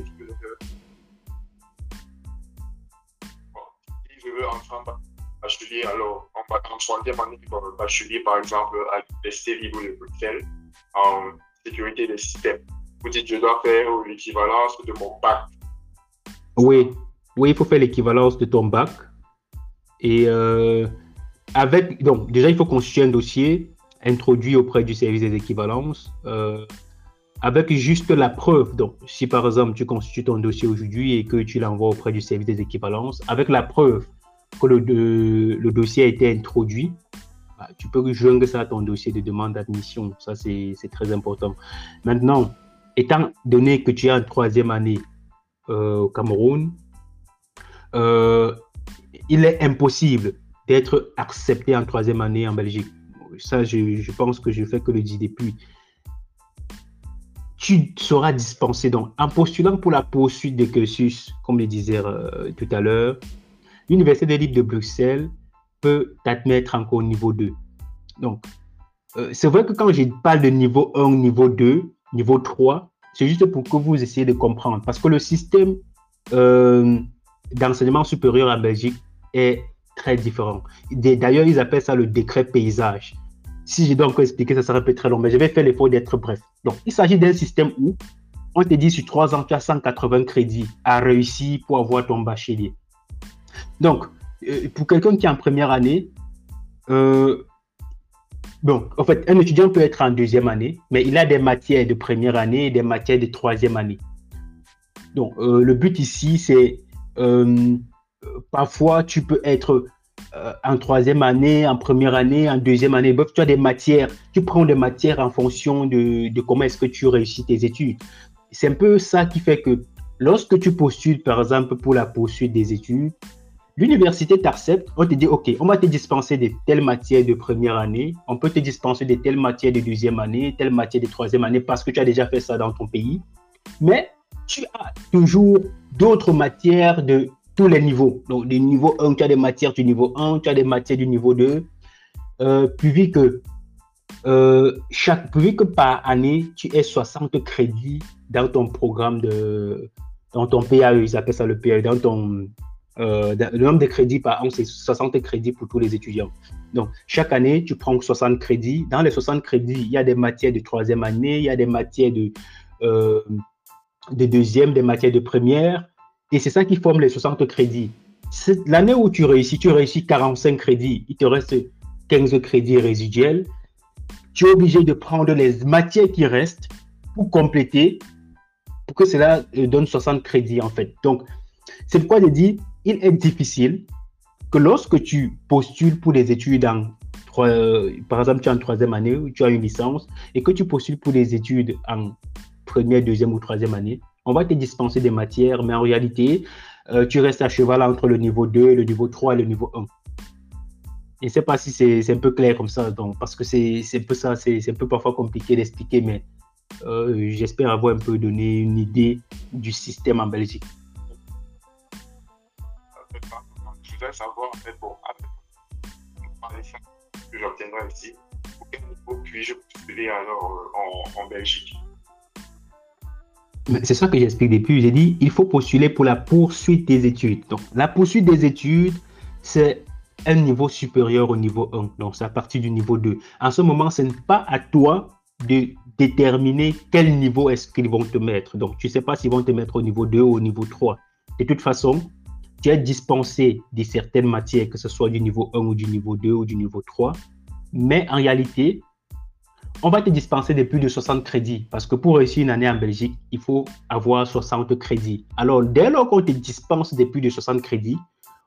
Alors en troisième année de bachelier, par exemple, à l'Université Libre de Bruxelles, en sécurité des systèmes, vous dites je dois faire l'équivalence de mon bac. Oui, oui, il faut faire l'équivalence de ton bac. Et euh, avec, donc, déjà, il faut constituer un dossier introduit auprès du service des équivalences euh, avec juste la preuve. Donc, si par exemple, tu constitues ton dossier aujourd'hui et que tu l'envoies auprès du service des équivalences, avec la preuve que le, dossier a été introduit, bah, tu peux joindre ça à ton dossier de demande d'admission. Ça, c'est très important. Maintenant, étant donné que tu es en troisième année euh, au Cameroun, euh, il est impossible d'être accepté en troisième année en Belgique. Ça, je, pense que je fais que le dire depuis. Tu seras dispensé. Donc, en postulant pour la poursuite des cursus, comme le disait euh, tout à l'heure, l'Université des Libres de Bruxelles peut t'admettre encore au niveau 2. Donc, euh, c'est vrai que quand je parle de niveau 1, niveau 2, niveau 3, c'est juste pour que vous essayiez de comprendre. Parce que le système euh, d'enseignement supérieur en Belgique est très différent. D'ailleurs, ils appellent ça le décret paysage. Si je dois encore expliquer, ça serait un peu très long, mais je vais faire l'effort d'être bref. Donc, il s'agit d'un système où on te dit sur trois ans, tu as 180 crédits à réussir pour avoir ton bachelier. Donc, euh, pour quelqu'un qui est en première année, euh, bon, en fait, un étudiant peut être en deuxième année, mais il a des matières de première année et des matières de troisième année. Donc, euh, le but ici, c'est parfois, tu peux être en troisième année, en première année, en deuxième année. Bref, tu as des matières, tu prends des matières en fonction de, comment est-ce que tu réussis tes études. C'est un peu ça qui fait que lorsque tu postules, par exemple, pour la poursuite des études, l'université t'accepte, on te dit, OK, on va te dispenser de telles matières de première année, on peut te dispenser de telles matières de deuxième année, telles matières de troisième année, parce que tu as déjà fait ça dans ton pays. Mais tu as toujours d'autres matières de tous les niveaux. Donc, du niveau 1, tu as des matières du niveau 1, tu as des matières du niveau 2. Euh, puis, que, euh, puis que par année, tu aies 60 crédits dans ton programme de. dans ton PAE, ils appellent ça le PAE, dans ton. Euh, le nombre de crédits par an, c'est 60 crédits pour tous les étudiants. Donc, chaque année, tu prends 60 crédits. Dans les 60 crédits, il y a des matières de troisième année, il y a des matières de, euh, de deuxième, des matières de première, et c'est ça qui forme les 60 crédits. L'année où tu réussis, tu réussis 45 crédits, il te reste 15 crédits résiduels. Tu es obligé de prendre les matières qui restent pour compléter, pour que cela euh, donne 60 crédits en fait. Donc, c'est pourquoi je dis, il est difficile que lorsque tu postules pour des études en euh, par exemple, tu es en troisième année, tu as une licence, et que tu postules pour des études en première, deuxième ou troisième année, on va te dispenser des matières, mais en réalité, euh, tu restes à cheval entre le niveau 2, le niveau 3 et le niveau 1. Je ne sais pas si c'est un peu clair comme ça, donc, parce que c'est un peu ça, c'est un peu parfois compliqué d'expliquer, mais euh, j'espère avoir un peu donné une idée du système en Belgique. Je voudrais savoir, en fait, bon, que j'obtiendrai ici, pour quel niveau puis-je postuler alors euh, en, en Belgique c'est ça que j'explique depuis. J'ai dit, il faut postuler pour la poursuite des études. Donc, la poursuite des études, c'est un niveau supérieur au niveau 1. Donc, c'est à partir du niveau 2. En ce moment, ce n'est pas à toi de déterminer quel niveau est-ce qu'ils vont te mettre. Donc, tu ne sais pas s'ils vont te mettre au niveau 2 ou au niveau 3. De toute façon, tu es dispensé de certaines matières, que ce soit du niveau 1 ou du niveau 2 ou du niveau 3. Mais en réalité, on va te dispenser de plus de 60 crédits parce que pour réussir une année en Belgique, il faut avoir 60 crédits. Alors, dès lors qu'on te dispense de plus de 60 crédits,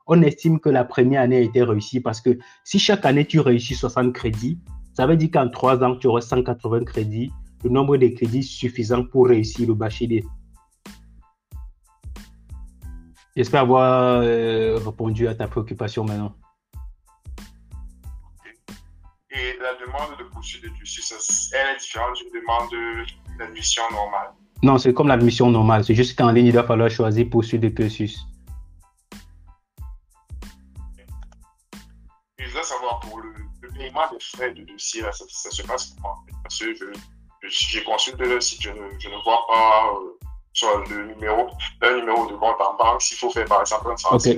on estime que la première année a été réussie parce que si chaque année tu réussis 60 crédits, ça veut dire qu'en trois ans, tu auras 180 crédits, le nombre de crédits suffisant pour réussir le bachelier. J'espère avoir euh, répondu à ta préoccupation maintenant. Et la demande de poursuite de cursus, elle est différente d'une demande d'admission normale. Non, c'est comme l'admission normale. C'est juste qu'en ligne, il va falloir choisir poursuite de cursus. je voudrais savoir pour le, paiement des frais de dossier, ça, se passe comment? Parce que j'ai consulté le site, je ne, je ne vois pas euh, sur le numéro, un numéro de compte en banque, s'il faut faire par exemple un transfert.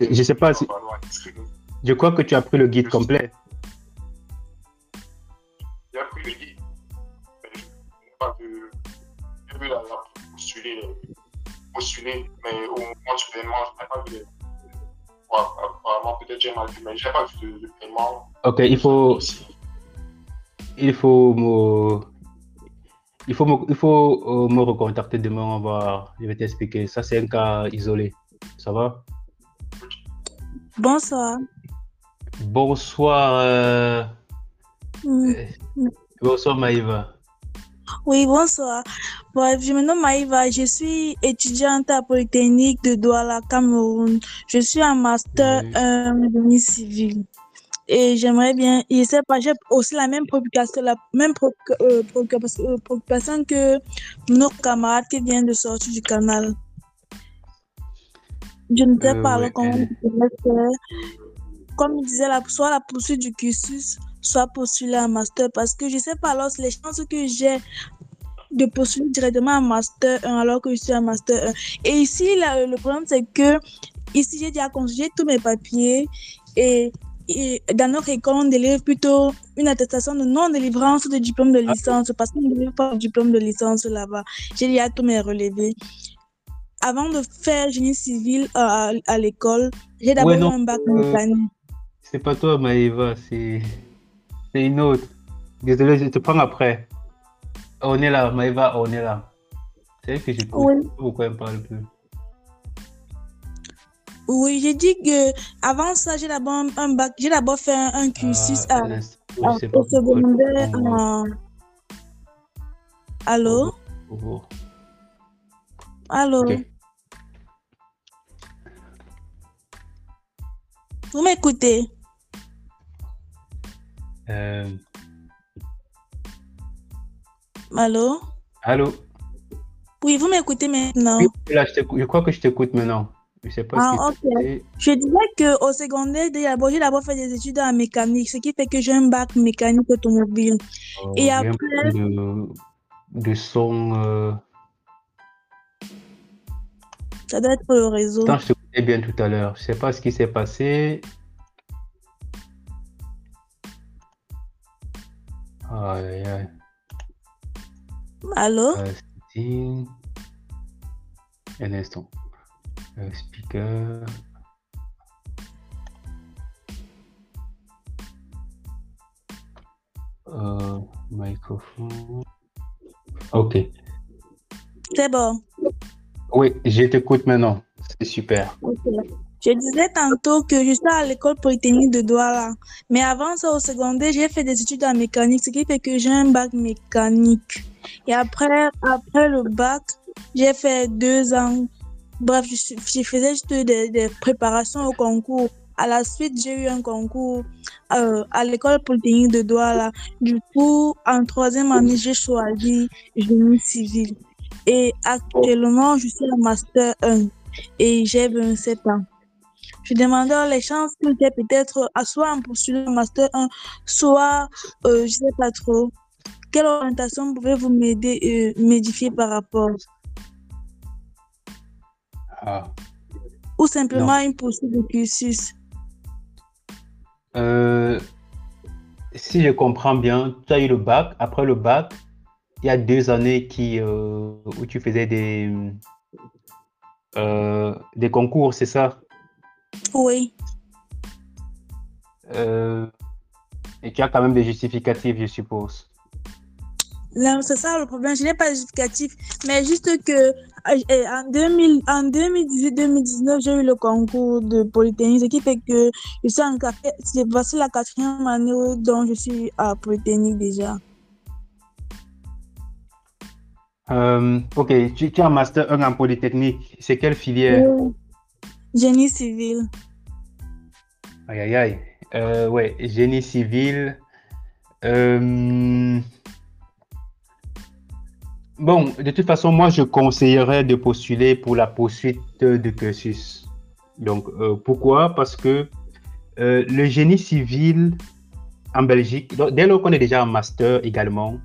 je ne sais pas si. Je crois que tu as pris le guide complet. J'ai pris le guide. Je n'ai pas vu, la, postuler, postuler, mais au moment du paiement, je n'ai pas vu apparemment, peut-être j'ai mal vu, mais j'ai pas vu de, paiement. Ok, il faut. Il faut. Il faut, me, il faut euh, me recontacter demain, on va, je vais t'expliquer. Ça, c'est un cas isolé. Ça va? Bonsoir. Bonsoir. Euh... Mm. Bonsoir, Maïva. Oui, bonsoir. je me nomme Maïva. Je suis étudiante à Polytechnique de Douala, Cameroun. Je suis en master en génie civil. Et j'aimerais bien, je sais pas, j'ai aussi la même préoccupation, la même euh, euh, préoccupation que nos camarades qui viennent de sortir du canal. Je ne sais euh, pas comment. Comme il disait, la, soit la poursuite du cursus, soit postuler un master. Parce que je sais pas alors les chances que j'ai de postuler directement un master 1 alors que je suis un master 1. Et ici, le problème, c'est que ici, j'ai déjà consulté tous mes papiers et, dans notre école, on délivre plutôt une attestation de non-délivrance de diplôme de licence parce qu'on ne délivre pas de diplôme de licence là-bas. J'ai déjà tous mes relevés. Avant de faire génie civil à, l'école, j'ai d'abord un bac euh, c'est pas toi, Maëva, c'est une autre. Désolé, je te prends après. On est là, Maëva, on est là. C'est vrai que je oui. pourquoi elle me parle plus. Oui, j'ai dit que avant ça, j'ai d'abord un bac, j'ai d'abord fait un, cursus ah, à, au secondaire. Allô? Allô? Vous m'écoutez? Euh, Allô? Allô? Oui, vous m'écoutez maintenant je, crois que je t'écoute maintenant. Je sais pas ah, ok. Je disais qu'au secondaire, j'ai d'abord fait des études en mécanique, ce qui fait que j'ai un bac mécanique automobile. Oh, Et après. De, de son. Euh, Ça doit être le réseau. Attends, je t'écoutais bien tout à l'heure. Je sais pas ce qui s'est passé. Aïe, aïe. Allô? Euh, un instant. Euh, speaker. Euh, microphone. Ok. C'est bon. Oui, je t'écoute maintenant. C'est super. Je disais tantôt que je suis à l'école polytechnique de Douala. Mais avant ça, au secondaire, j'ai fait des études en mécanique, ce qui fait que j'ai un bac mécanique. Et après, après le bac, j'ai fait deux ans. Bref, je, faisais juste des, préparations au concours. À la suite, j'ai eu un concours euh, à l'école polytechnique de Douala. Du coup, en troisième année, j'ai choisi génie civil. Et actuellement, je suis en master 1 et j'ai 27 ans. Je demandais les chances que j'ai peut-être soit en postulant master 1, soit, euh, je ne sais pas trop, quelle orientation pouvez-vous m'aider, euh, m'édifier par rapport? Ah. Ou simplement une poursuite de cursus euh, Si je comprends bien, tu as eu le bac. Après le bac, il y a deux années qui, euh, où tu faisais des, des concours, c'est ça? Oui. et tu as quand même des justificatifs, je suppose. C'est ça le problème. Je n'ai pas de justificatif. Mais juste que euh, en, 2000, en 2018-2019, j'ai eu le concours de Polytechnique, ce qui fait que je suis en c'est voici la quatrième année dont je suis à Polytechnique déjà. Euh, ok, tu, tu, as un master 1 en Polytechnique. C'est quelle filière? Génie civil. Aïe, aïe, aïe. Euh, ouais, génie civil. Euh, bon, de toute façon, moi, je conseillerais de postuler pour la poursuite de cursus. Donc, euh, pourquoi? Parce que le génie civil en Belgique, dès lors qu'on est déjà en master également,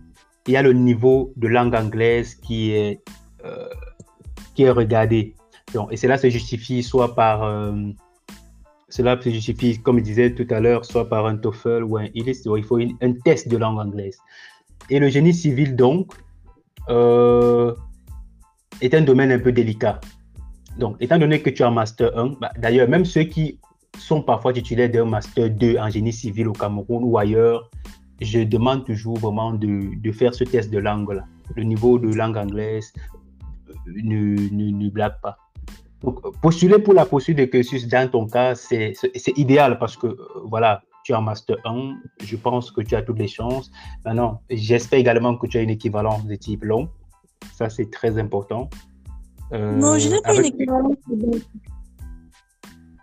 il y a le niveau de langue anglaise qui est, qui est regardé. Et cela se justifie soit par cela se justifie, comme je disais tout à l'heure, soit par un TOEFL ou un IELTS. Il faut un test de langue anglaise. Et le génie civil, donc, euh, est un domaine un peu délicat. Donc, étant donné que tu as un Master 1, bah, d'ailleurs, même ceux qui sont parfois titulaires d'un Master 2 en génie civil au Cameroun ou ailleurs, je demande toujours vraiment de, de faire ce test de langue-là. Le niveau de langue anglaise euh, ne, ne, ne blague pas. Donc, postuler pour la poursuite de cursus dans ton cas, c'est idéal parce que, euh, voilà, tu as un Master 1, je pense que tu as toutes les chances. Maintenant, j'espère également que tu as une équivalence de type long. Ça, c'est très important. Euh, non, je n'ai pas une équivalence de bac.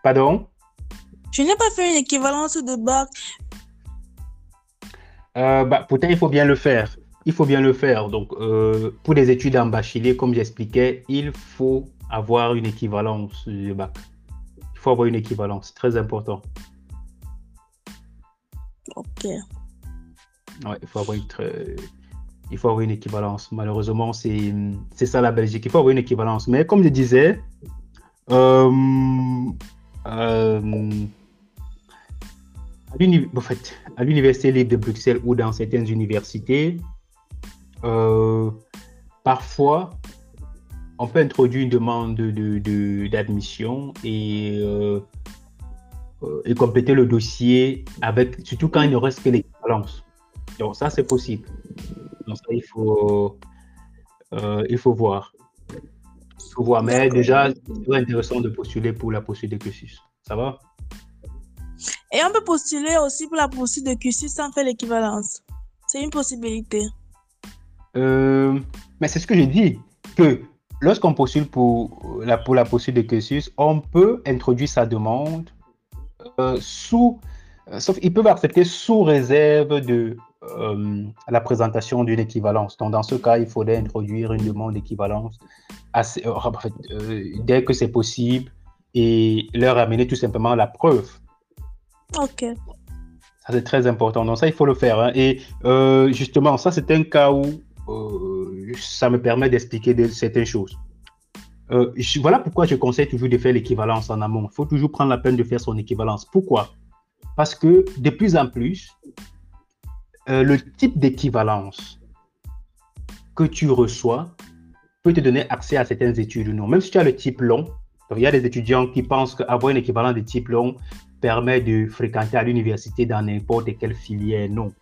Pardon? Je n'ai pas fait une équivalence de bac. Euh, bah, Peut-être il faut bien le faire. Il faut bien le faire. Donc, pour des études en bachelier, comme j'expliquais, il faut avoir une équivalence du bac. Il faut avoir une équivalence, très important. Ouais, il faut avoir une, il faut avoir une équivalence. Malheureusement, c'est ça la Belgique. Il faut avoir une équivalence. Mais comme je disais, euh, euh, à l'Université libre de Bruxelles ou dans certaines universités, euh, parfois, on peut introduire une demande d'admission de, et, euh, euh, et compléter le dossier avec, surtout quand il ne reste que l'équivalence. Donc ça, c'est possible. Donc ça, il faut, euh, il faut voir. Il faut voir. Mais déjà, c'est intéressant de postuler pour la poursuite de cursus. Ça va? Et on peut postuler aussi pour la poursuite de cursus sans faire l'équivalence. C'est une possibilité. mais c'est ce que je dis, que lorsqu'on postule pour la, pour la poursuite de cursus, on peut introduire sa demande euh, sous, euh, sauf ils peuvent accepter sous réserve de euh, la présentation d'une équivalence. Donc, dans ce cas, il faudrait introduire une demande d'équivalence dès que c'est possible et leur amener tout simplement la preuve. Ok. Ça, c'est très important. Donc, ça, il faut le faire. Hein. Et justement, ça, c'est un cas où ça me permet d'expliquer de, certaines choses. Euh, voilà pourquoi je conseille toujours de faire l'équivalence en amont. Il faut toujours prendre la peine de faire son équivalence. Pourquoi? Parce que de plus en plus, euh, le type d'équivalence que tu reçois peut te donner accès à certaines études ou non. Même si tu as le type long, il y a des étudiants qui pensent qu'avoir un équivalent de type long permet de fréquenter à l'université dans n'importe quelle filière. Non.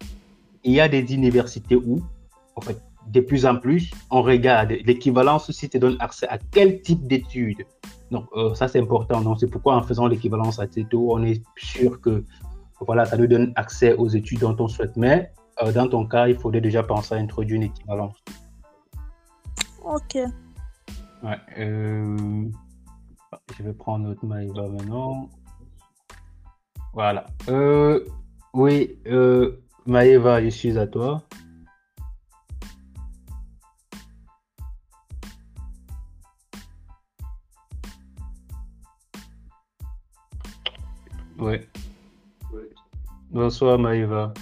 Il y a des universités où, en fait, de plus en plus, on regarde l'équivalence si te donne accès à quel type d'études. Donc, euh, ça, c'est important. Donc, c'est pourquoi en faisant l'équivalence à TETO, on est sûr que voilà, ça nous donne accès aux études dont on souhaite. Mais euh, dans ton cas, il faudrait déjà penser à introduire une équivalence. Ok. Ouais, euh, Je vais prendre notre Maïva maintenant. Voilà. oui, Maïva, je suis à toi. Oui. Bonsoir Maïva.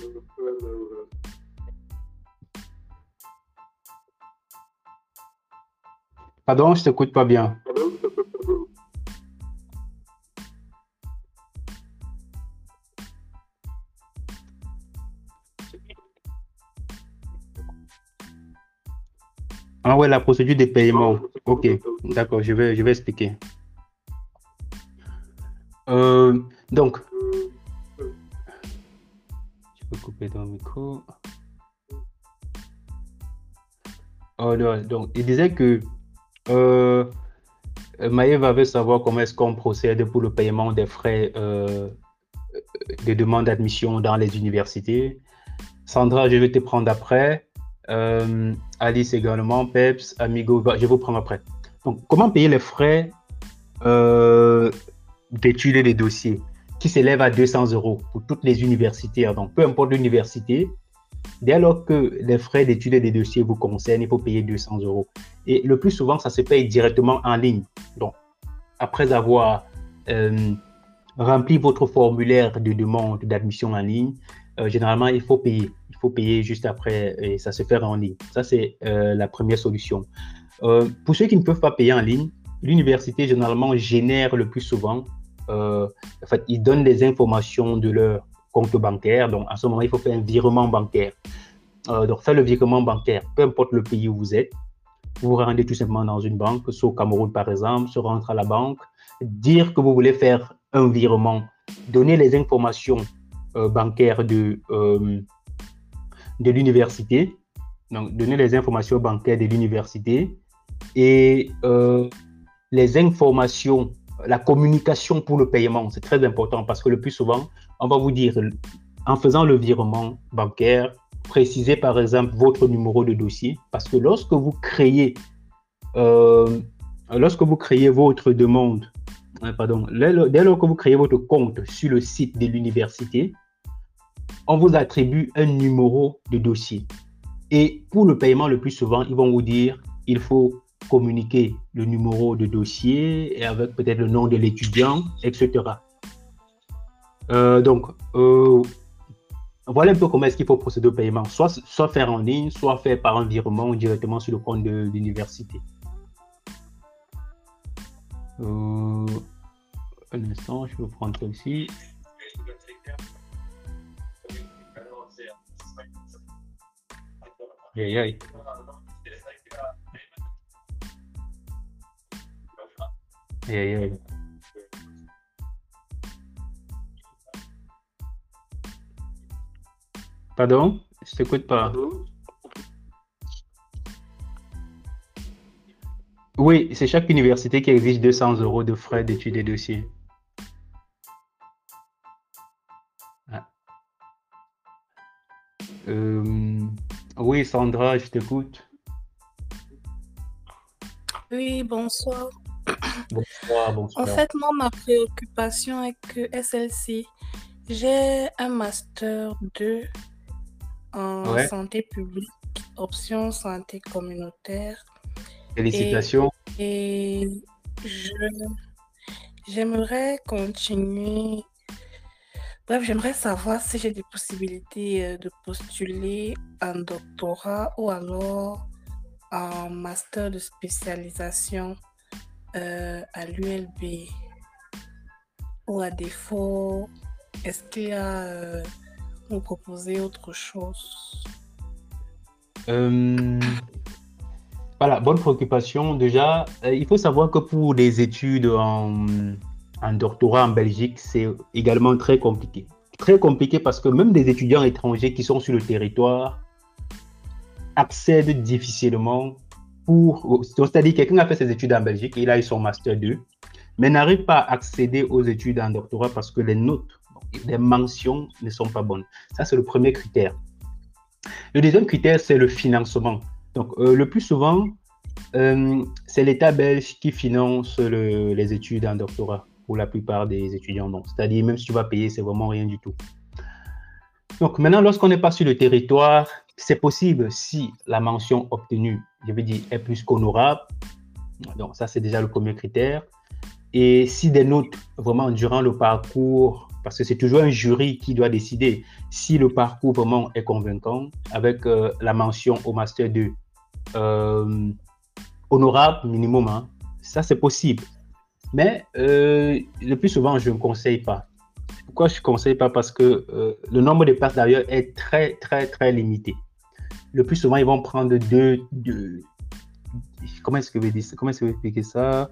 Pardon, je t'écoute pas bien. Ah ouais, la procédure de paiement. Ok, d'accord, je vais, je vais expliquer. Euh, donc, je peux couper ton micro. Oh, donc, il disait que euh, Maëva veut savoir comment est-ce qu'on procède pour le paiement des frais euh, de demande d'admission dans les universités. Sandra, je vais te prendre après. Euh, Alice également, Peps, Amigo, je vais vous prendre après. Donc, comment payer les frais euh, d'études et des dossiers? Qui s'élèvent à 200 euros pour toutes les universités Donc, peu importe l'université, dès lors que les frais d'études et des dossiers vous concernent, il faut payer 200 euros. Et le plus souvent, ça se paye directement en ligne. Donc, après avoir euh, rempli votre formulaire de demande d'admission en ligne, euh, généralement, il faut payer. Il faut payer juste après et ça se fait en ligne. Ça, c'est euh, la première solution. Pour ceux qui ne peuvent pas payer en ligne, l'université, généralement, génère le plus souvent, en fait, ils donnent des informations de leur compte bancaire. Donc, à ce moment, il faut faire un virement bancaire. donc, faire le virement bancaire, peu importe le pays où vous êtes, vous vous rendez tout simplement dans une banque, soit au Cameroun par exemple, se rendre à la banque, dire que vous voulez faire un virement, donner les informations euh, bancaire de, euh, de l'université, donc donner les informations bancaires de l'université et euh, les informations, la communication pour le paiement, c'est très important parce que le plus souvent, on va vous dire, en faisant le virement bancaire, précisez par exemple votre numéro de dossier parce que lorsque vous créez, créez votre demande, pardon, dès lors que vous créez votre compte sur le site de l'université, on vous attribue un numéro de dossier. Et pour le paiement, le plus souvent, ils vont vous dire, il faut communiquer le numéro de dossier et avec peut-être le nom de l'étudiant, etc. Euh, donc, euh, voilà un peu comment est-ce qu'il faut procéder au paiement. Soit, soit faire en ligne, soit faire par un virement directement sur le compte de l'université. Euh, un instant, je vais prendre. Aïe, aïe. Aïe, aïe. Pardon? Je t'écoute pas. Oui, c'est chaque université qui exige 200 euros de frais d'études et dossiers. Ah. Euh, oui, Sandra, je t'écoute. Oui, bonsoir. Bonsoir, bonsoir. En fait, moi, ma préoccupation est que SLC, j'ai un master 2 en santé publique, option santé communautaire. Félicitations. Et, j'aimerais continuer Bref, j'aimerais savoir si j'ai des possibilités euh, de postuler un doctorat ou alors un master de spécialisation euh, à l'ULB. Ou à défaut, est-ce qu'il y a euh, vous proposer autre chose? Voilà, bonne préoccupation. Déjà, il faut savoir que pour des études en un doctorat en Belgique, c'est également très compliqué. Très compliqué parce que même des étudiants étrangers qui sont sur le territoire accèdent difficilement pour... C'est-à-dire quelqu'un a fait ses études en Belgique, il a eu son master 2, mais n'arrive pas à accéder aux études en doctorat parce que les notes, les mentions ne sont pas bonnes. Ça, c'est le premier critère. Le deuxième critère, c'est le financement. Donc, euh, le plus souvent, euh, c'est l'État belge qui finance les études en doctorat pour la plupart des étudiants. Donc, c'est-à-dire, même si tu vas payer, c'est vraiment rien du tout. Donc, maintenant, lorsqu'on n'est pas sur le territoire, c'est possible si la mention obtenue, je veux dire, est plus qu'honorable. Donc, ça, c'est déjà le premier critère. Et si des notes, vraiment, durant le parcours, parce que c'est toujours un jury qui doit décider si le parcours vraiment est convaincant, avec euh, la mention au Master 2, euh, honorable minimum, hein, ça, c'est possible. Mais euh, le plus souvent, je ne conseille pas. Pourquoi je ne conseille pas? Parce que le nombre de places d'ailleurs est très, très, très limité. Le plus souvent, ils vont prendre deux. comment est-ce que je vais dire Comment est-ce que ça?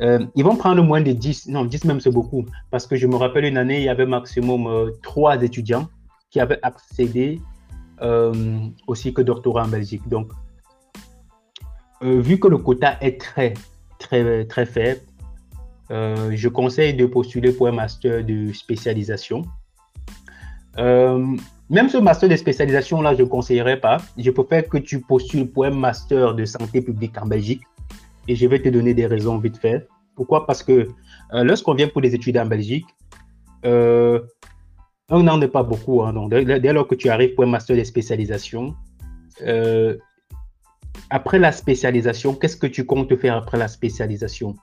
Euh, Ils vont prendre moins de 10. Non, 10 même, c'est beaucoup. Parce que je me rappelle une année, il y avait maximum trois étudiants qui avaient accédé au cycle doctorat en Belgique. Donc, euh, vu que le quota est très, très, très faible, euh, je conseille de postuler pour un master de spécialisation. Euh, même ce master de spécialisation-là, je ne conseillerais pas. Je préfère que tu postules pour un master de santé publique en Belgique. Et je vais te donner des raisons vite fait. Pourquoi? Parce que lorsqu'on vient pour des études en Belgique, un an n'est pas beaucoup. Hein, donc, dès, lors que tu arrives pour un master de spécialisation, après la spécialisation, qu'est-ce que tu comptes faire après la spécialisation?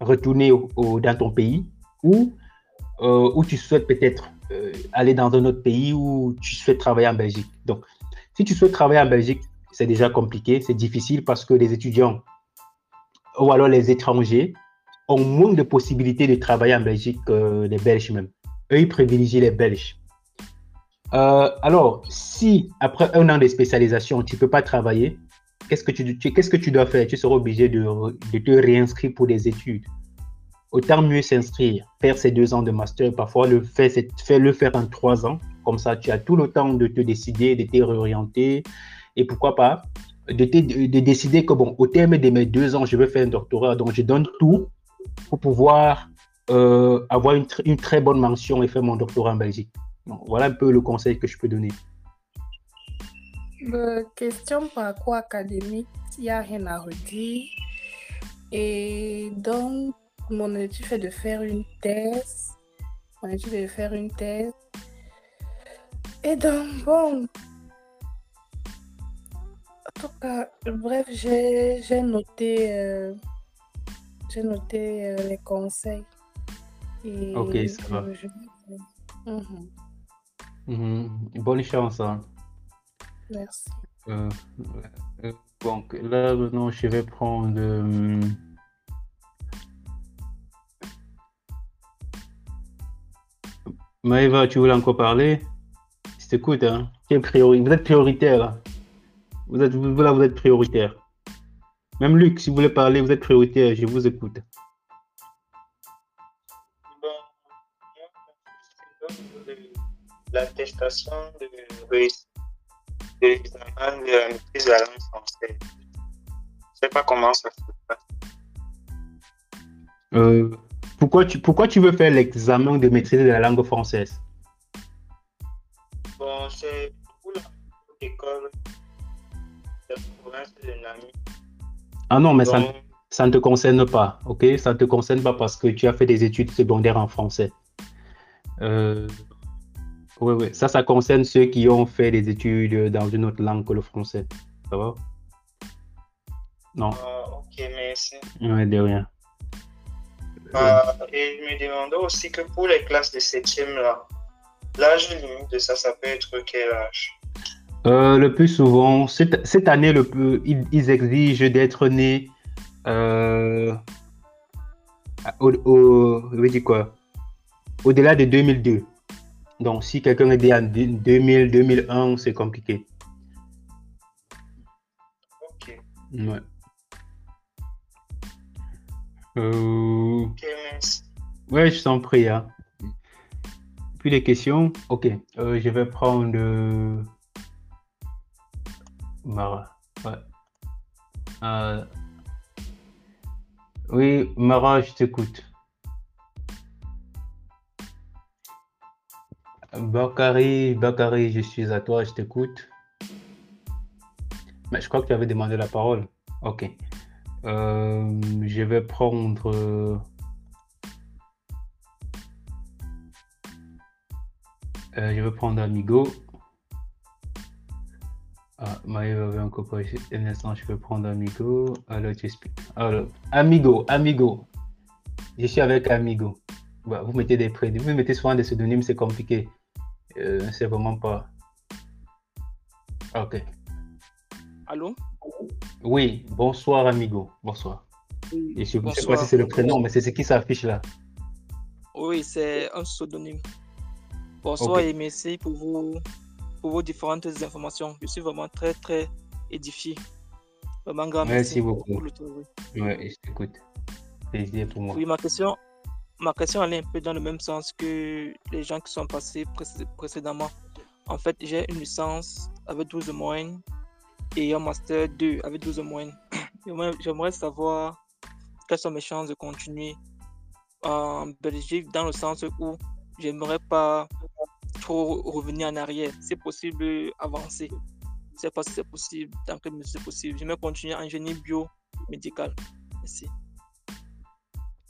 Retourner dans ton pays ou, euh, tu souhaites peut-être euh, aller dans un autre pays ou tu souhaites travailler en Belgique. Donc, si tu souhaites travailler en Belgique, c'est déjà compliqué, c'est difficile parce que les étudiants ou alors les étrangers ont moins de possibilités de travailler en Belgique que les Belges même. Eux, ils privilégient les Belges. Euh, alors, si après un an de spécialisation, tu ne peux pas travailler, qu'est-ce que tu, qu'est-ce que tu dois faire? Tu seras obligé de, te réinscrire pour des études. Autant mieux s'inscrire, faire ces deux ans de master, parfois le faire, le faire en trois ans. Comme ça, tu as tout le temps de te décider, de te réorienter. Et pourquoi pas de, te, de, décider que, bon, au terme de mes deux ans, je vais faire un doctorat. Donc, je donne tout pour pouvoir euh, avoir une, très bonne mention et faire mon doctorat en Belgique. voilà un peu le conseil que je peux donner. La question parcours académique, il n'y a rien à redire. Et donc, mon étude fait de faire une thèse? Mon étude est de faire une thèse? Et donc, bon. En tout cas, bref, j'ai noté, euh, j'ai noté euh, les conseils. ok, ça va. Mhm. Mhm. Bonne chance. Hein. Merci. Euh, euh, donc là, maintenant, je vais prendre. Maëva, tu voulais encore parler? Je t'écoute. Hein? Vous êtes prioritaire. Vous êtes, vous, vous êtes prioritaire. Même Luc, si vous voulez parler, vous êtes prioritaire. Je vous écoute. L'attestation de de l'examen de la maîtrise de la langue française. Je sais pas comment ça se passe. Euh, pourquoi, tu, pourquoi tu veux faire l'examen de maîtrise de la langue française? Bon, c'est pour l'école de province de Nami. Ah non, mais ça, ça ne te concerne pas, ok? Ça ne te concerne pas parce que tu as fait des études secondaires en français. Euh, oui, oui. Ça, ça concerne ceux qui ont fait des études dans une autre langue que le français. Ça va? Non. Ah, ok, merci. Oui, de rien. Ah, et je me demandais aussi que pour les classes de 7e, là, l'âge limite de ça, ça peut être quel âge? Euh, Le plus souvent, cette, cette année, le peu, ils, exigent d'être né euh, au, au, quoi? Au-delà de 2002. Donc, si quelqu'un est né en 2000, 2001, c'est compliqué. Ok. Ouais. Euh... Ok, merci. Ouais, je t'en prie. Hein. Puis les questions? Ok. Euh, je vais prendre. Euh... Mara. Ouais. Euh... Oui, Mara, je t'écoute. Bakary, Bakary, je suis à toi, je t'écoute. Mais je crois que tu avais demandé la parole. Ok. Euh, je vais prendre. Euh, je vais prendre Amigo. Ah, Maëva avait encore pas un instant, je vais prendre Amigo. Alors, tu expliques. Alors, Amigo, Amigo. Je suis avec Amigo. Bah, vous mettez des prénoms, vous mettez souvent des pseudonymes, c'est compliqué. Euh, c'est vraiment pas. Ok. Allô? Oui, bonsoir, amigo. Bonsoir. je ne sais pas si c'est le prénom, mais c'est ce qui s'affiche là. Oui, c'est un pseudonyme. Bonsoir et merci pour vos, pour vos différentes informations. Je suis vraiment très, très édifié. Vraiment grand merci, merci beaucoup. oui, je t'écoute. Plaisir pour moi. Oui, ma question, ma question allait un peu dans le même sens que les gens qui sont passés précédemment. En fait, j'ai une licence avec 12 moyennes et un master 2 avec 12 moyennes. J'aimerais savoir quelles sont mes chances de continuer en Belgique dans le sens où j'aimerais pas trop revenir en arrière. C'est possible avancer. Je sais pas si c'est possible, tant que c'est possible. J'aimerais continuer en génie biomédical. Merci.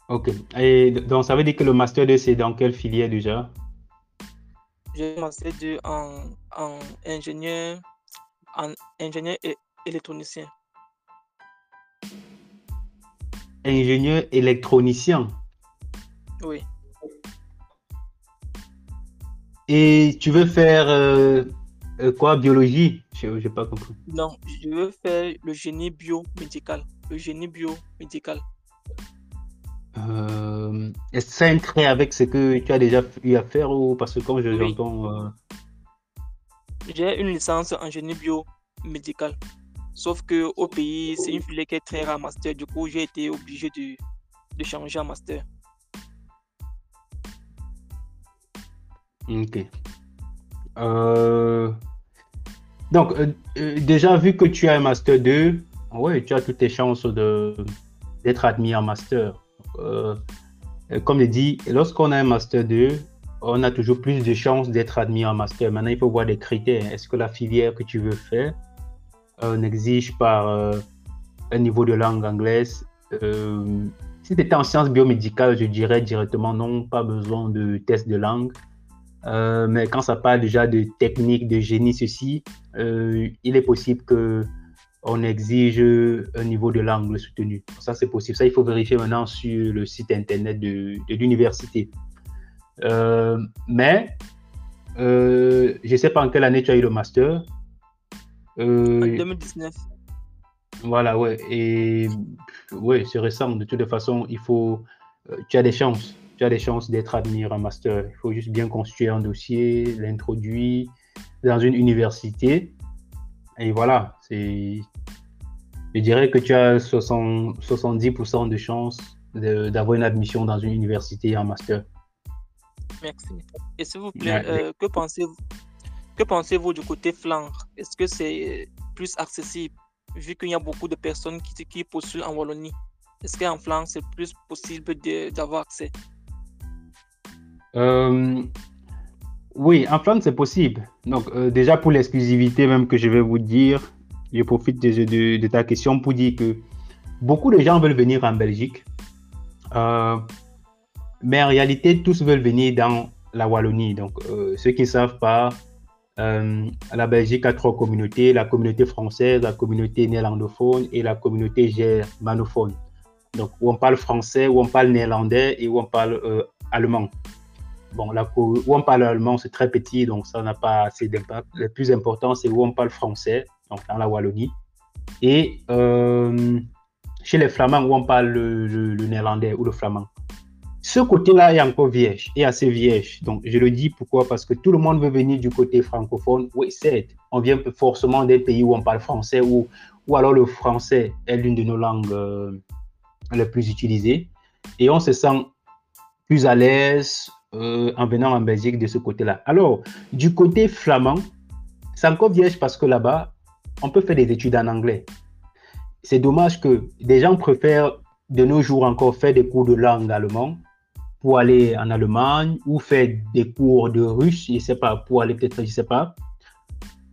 Ok. Et donc, ça veut dire que le Master 2, c'est dans quelle filière déjà? J'ai un Master 2 en, en ingénieur, en ingénieur et électronicien. Ingénieur électronicien Oui. Et tu veux faire euh, euh, quoi Biologie? Je n'ai pas compris. Non, je veux faire le génie biomédical. Le génie biomédical. Euh, Est-ce que ça a un trait avec ce que tu as déjà eu à faire ou parce que comme je Oui. euh, J'ai une licence en génie biomédical. Sauf que au pays, c'est une filière qui est très rare master. Du coup, j'ai été obligé de, de changer en master. Ok. Euh, Donc, euh, euh, déjà, vu que tu as un Master 2, ouais, tu as toutes tes chances d'être admis en Master. Comme je dit, lorsqu'on a un Master 2, on a toujours plus de chances d'être admis en Master. Maintenant, il faut voir des critères. Est-ce que la filière que tu veux faire euh, n'exige pas euh, un niveau de langue anglaise? Euh, Si tu étais en sciences biomédicales, je dirais directement non, pas besoin de test de langue. Euh, mais quand ça parle déjà de technique, de génie, ceci, il est possible que on exige un niveau de langue soutenu. Ça, c'est possible. Ça, il faut vérifier maintenant sur le site internet de l'université. Euh, mais euh, je ne sais pas en quelle année tu as eu le master. En Euh, 2019. voilà, ouais. Et ouais, c'est récent. De toute façon, il faut. tu as des chances. Tu as des chances d'être admis en master. Il faut juste bien construire un dossier, l'introduire dans une université. Et voilà, c'est. Je dirais que tu as 60 70% de chances d'avoir une admission dans une université en master. Merci. Et s'il vous plaît, euh, que pensez-vous que pensez-vous du côté Flandre? Est-ce que c'est plus accessible vu qu'il y a beaucoup de personnes qui, qui postulent en Wallonie? Est-ce qu'en Flandre, c'est plus possible d'avoir accès? Euh, oui, en Flandre, c'est possible. Donc, euh, déjà pour l'exclusivité même que je vais vous dire, je profite de, de- de ta question pour dire que beaucoup de gens veulent venir en Belgique, Euh, mais en réalité, tous veulent venir dans la Wallonie. Donc, euh, ceux qui ne savent pas, euh, la Belgique a trois communautés, la communauté française, la communauté néerlandophone et la communauté germanophone. Donc, où on parle français, où on parle néerlandais et où on parle euh, allemand. Bon, co- où on parle allemand, c'est très petit, donc ça n'a pas assez d'impact. Le plus important, c'est où on parle français, donc dans la Wallonie. Et chez les Flamands, où on parle le, le- le néerlandais ou le flamand. Ce côté-là est encore vierge, est assez vierge. Donc, je le dis pourquoi? Parce que tout le monde veut venir du côté francophone. Oui, certes, on vient forcément des pays où on parle français, ou, ou alors le français est l'une de nos langues euh, les plus utilisées. Et on se sent plus à l'aise euh, en venant en Belgique de ce côté-là. Alors, du côté flamand, c'est encore vierge parce que là-bas, on peut faire des études en anglais. C'est dommage que des gens préfèrent de nos jours encore faire des cours de langue allemande pour aller en Allemagne ou faire des cours de russe, je sais pas, pour aller peut-être, je sais pas.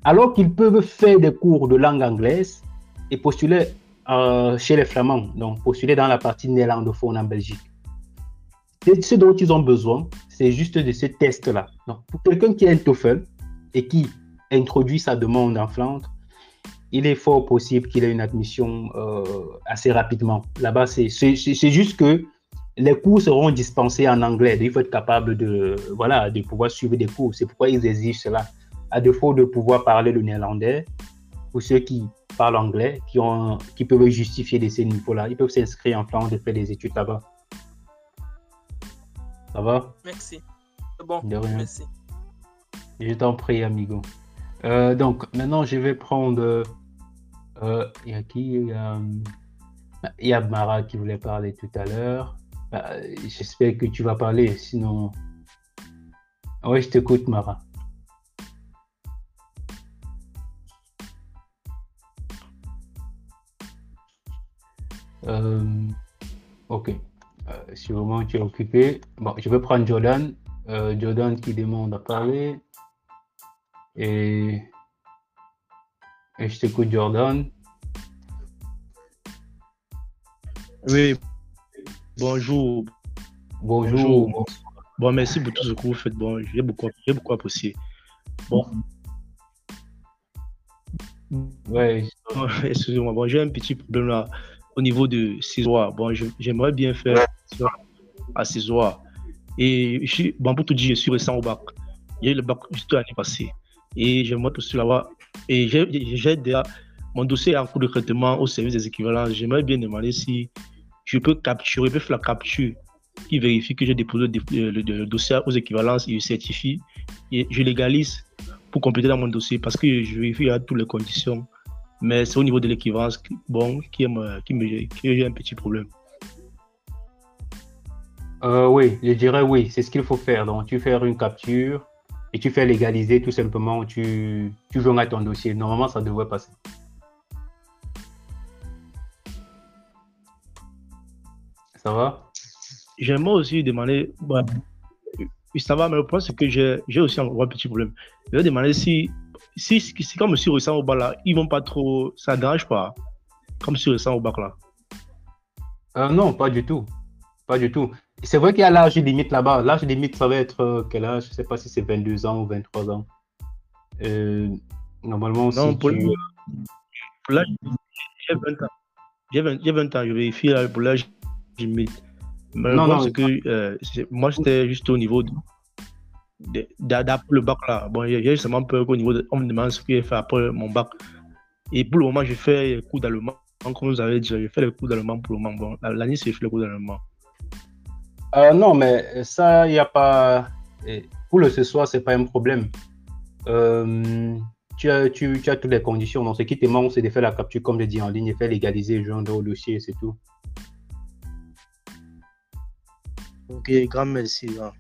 Alors qu'ils peuvent faire des cours de langue anglaise et postuler euh, chez les Flamands, donc postuler dans la partie néerlandophone en Belgique. Et ce dont ils ont besoin, c'est juste de ce test-là. Donc, pour quelqu'un qui a un TOEFL et qui introduit sa demande en Flandre, il est fort possible qu'il ait une admission euh, assez rapidement. Là-bas, c'est juste que les cours seront dispensés en anglais. Il faut être capable de, voilà, de pouvoir suivre des cours. C'est pourquoi ils exigent cela. À défaut de pouvoir parler le néerlandais, pour ceux qui parlent anglais, qui, ont, qui peuvent justifier de ces niveaux-là, ils peuvent s'inscrire en Flandre et faire des études là-bas. Ça va? Merci. C'est bon. De rien. Merci. Je t'en prie, amigo. Euh, donc, maintenant, je vais prendre. euh, Il y a qui Il y a, y a Mara qui voulait parler tout à l'heure. Bah, J'espère que tu vas parler, sinon. Oui, je t'écoute, Mara. Euh, ok. Euh, sûrement tu es occupé. Bon, je vais prendre Jordan. Euh, Jordan qui demande à parler. Et, et je t'écoute, Jordan. Oui. Bonjour. Bonjour. Bonjour. Bon, merci pour tout ce que vous faites. Bon, j'ai beaucoup, j'ai beaucoup apprécié. Bon. Ouais, Bon, Excusez-moi, bon, j'ai un petit problème là au niveau de Cisoire. Bon, j'aimerais bien faire à Cisoire. Et je suis, bon, pour tout dire, je suis récent au bac. J'ai eu le bac juste l'année passée. Et j'aimerais aussi l'avoir. Et j'ai déjà, mon dossier est en cours de traitement au service des équivalences. J'aimerais bien demander si je peux capturer, je peux faire la capture qui vérifie que j'ai déposé le, dossier aux équivalences et je certifie. Et je légalise pour compléter dans mon dossier parce que je vérifie à toutes les conditions. Mais c'est au niveau de l'équivalence qui- bon, qui, me, qui me qui j'ai un petit problème. Euh, oui, je dirais oui, c'est ce qu'il faut faire. Donc, tu fais une capture et tu fais légaliser tout simplement, tu, tu à ton dossier. Normalement, ça devrait passer. Ça va? J'aimerais aussi demander, oui, ça va, mais le problème c'est que j'ai aussi un, un petit problème. Je vais demander si, si, si, si comme je suis récent au bac là, ils vont pas trop, ça dérange pas, comme suis récent au bac là. Euh, non, pas du tout. Pas du tout. C'est vrai qu'il y a l'âge limite là-bas. L'âge limite, ça va être euh, quel âge? Je ne sais pas si c'est 22 ans ou 23 ans. Euh, normalement, Non, si pour, tu... l'âge, j'ai 20 ans. J'ai 20, j'ai 20 ans, je vérifie là, pour l'âge limite. Mais le Non, non, c'est que euh, c'est- moi, j'étais juste au niveau de, le bac là. Bon, j'ai justement peur qu'au niveau de. On me demande ce que j'ai fait après mon bac. Et pour le moment, j'ai fait les cours d'allemand. Comme vous avez dit, j'ai fait les cours d'allemand pour le moment. Bon, l'année, c'est fait les cours d'allemand. Euh, non, mais ça, il n'y a pas. Pour le ce soir, ce n'est pas un problème. Euh, tu, as, tu, tu as toutes les conditions. Donc, ce qui te manque, c'est de faire la capture, comme je dis, en ligne, et faire légaliser, joindre au dossier, c'est tout. Ok, grand merci. hein.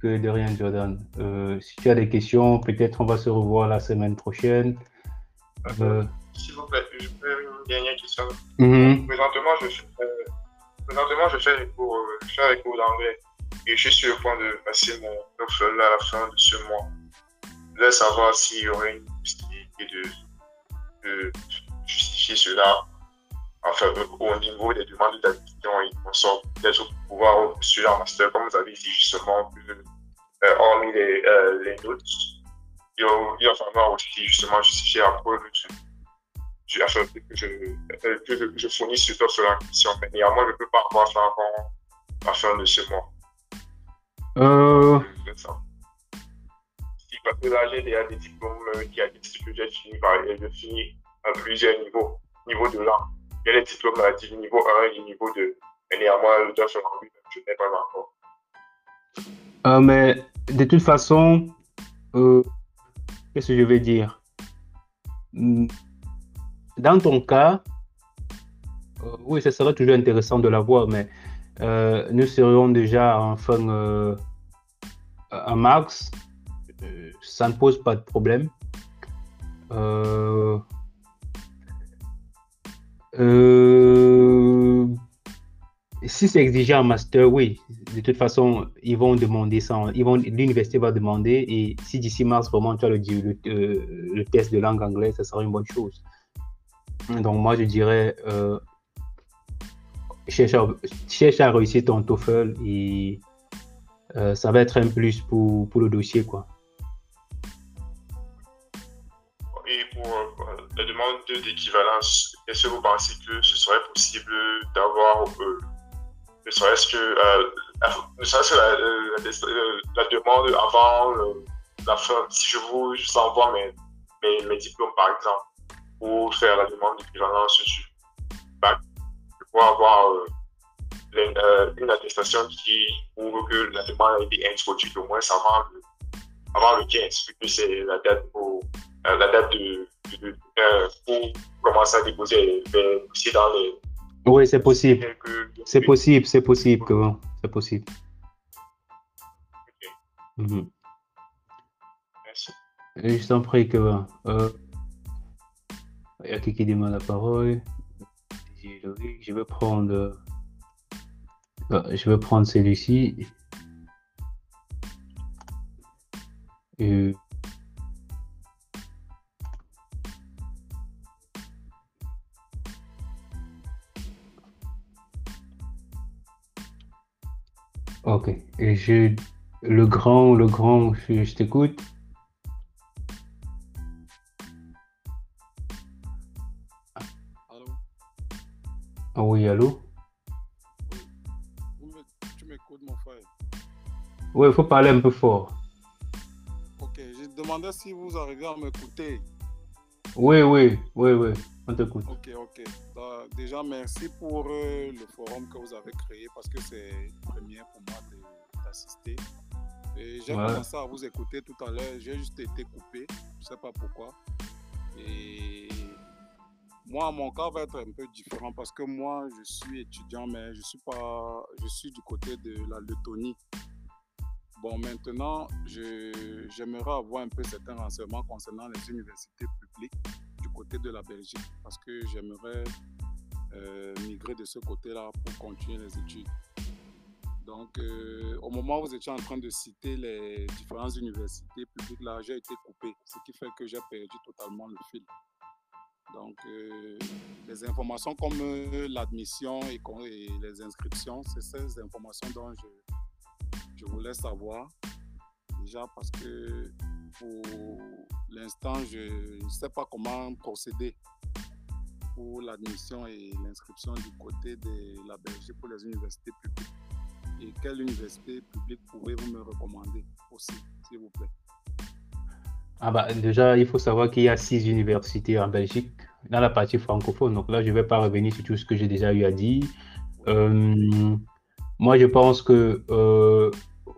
Que de rien, Jordan. Euh, si tu as des questions, peut-être on va se revoir la semaine prochaine. Euh, S'il vous plaît, je peux une dernière question. mhm. Présentement, je fais, euh, présentement, je fais les cours, euh, je fais les cours d'anglais et je suis sur le point de passer mon TOEFL à la fin de ce mois. Je voulais savoir s'il y aurait une possibilité de, de justifier cela enfin, au niveau des demandes d'admission et consorts, peut-être pour pouvoir postuler en master, comme vous avez dit justement, que, euh, hormis les, euh, les notes, il va falloir aussi justement justifier la preuve du, enfin, que je, euh, que je, je fournis sur la question. Mais néanmoins, je ne peux pas avoir ça avant la fin de ce mois. Euh, C'est ça. Si, parce que là, j'ai déjà des diplômes euh, qui attestent que j'ai fini par j'ai fini à plusieurs niveaux. Niveau de langue. Il y a les diplômes à du niveau 1 et niveau 2. Mais néanmoins, le sur lui, je n'ai pas encore. euh, mais de toute façon, euh, qu'est-ce que je vais dire? Hmm, Dans ton cas, euh, oui, ce serait toujours intéressant de l'avoir, mais euh, nous serions déjà en fin euh, en mars. Euh, ça ne pose pas de problème. Euh, si c'est exigé en master, oui. De toute façon, ils vont demander ça. Ils vont, l'université va demander. Et si d'ici mars, vraiment, tu as le, le, euh, le test de langue anglaise, ça sera une bonne chose. Donc, moi, je dirais, euh, cherche, à, cherche à réussir ton TOEFL et ça va être un plus pour, pour le dossier, quoi. Et pour la demande d'équivalence, est-ce que vous pensez que ce serait possible d'avoir, euh, ne serait-ce que, euh, la, ne serait-ce que la, demande avant la fin, si je vous envoie mes, mes, mes, diplômes par exemple, pour faire la demande d'équivalence du bac, pour avoir les, une attestation qui prouve que la demande a été introduite au moins avant le, avant le 15, vu que c'est la date la date de euh, pour commencer à déposer les dossiers dans les. Oui, c'est possible. C'est possible, c'est possible, que c'est possible. Okay. Mm -hmm. Merci. Je t'en prie, que euh, il y a qui qui demande la parole. Je vais prendre. euh, je vais prendre celui-ci. Et- Ok. Et je. Le grand, le grand, je, je t'écoute. Allô? Ah oui, allô? Me- Tu m'écoutes, mon frère? Oui, il faut parler un peu fort. Ok, je demandais si vous arrivez à m'écouter. Oui, oui, oui, oui, on t'écoute. Ok, ok. Euh, déjà, merci pour euh, le forum que vous avez créé parce que c'est une première pour moi d'assister. Et j'ai Ouais. commencé à vous écouter tout à l'heure. J'ai juste été coupé. Je sais pas pourquoi. Et moi, mon cas va être un peu différent parce que moi, je suis étudiant, mais je suis pas, je suis du côté de la Lettonie. Bon, maintenant, je- j'aimerais avoir un peu certains renseignements concernant les universités publiques du côté de la Belgique parce que j'aimerais euh, migrer de ce côté-là pour continuer les études. Donc, euh, au moment où vous étiez en train de citer les différentes universités publiques, là, j'ai été coupé, ce qui fait que j'ai perdu totalement le fil. Donc, euh, les informations comme euh, l'admission et, et les inscriptions, c'est ces informations dont je, je voulais savoir. Déjà parce que pour l'instant, je ne sais pas comment procéder pour l'admission et l'inscription du côté de la Belgique pour les universités publiques. Et quelle université publique pouvez-vous me recommander aussi, s'il vous plaît? Ah bah, déjà, il faut savoir qu'il y a six universités en Belgique dans la partie francophone. Donc là, je ne vais pas revenir sur tout ce que j'ai déjà eu à dire. Euh, moi, je pense que euh,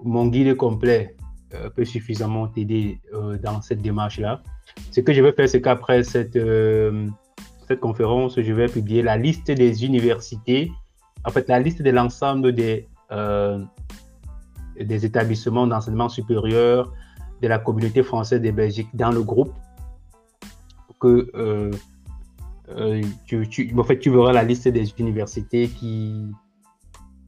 mon guide complet euh, peut suffisamment t'aider dans cette démarche-là. Ce que je vais faire, c'est qu'après cette, cette conférence, je vais publier la liste des universités, en fait, la liste de l'ensemble des, des établissements d'enseignement supérieur de la communauté française de Belgique dans le groupe que euh, euh, tu, en fait, tu verras la liste des universités qui.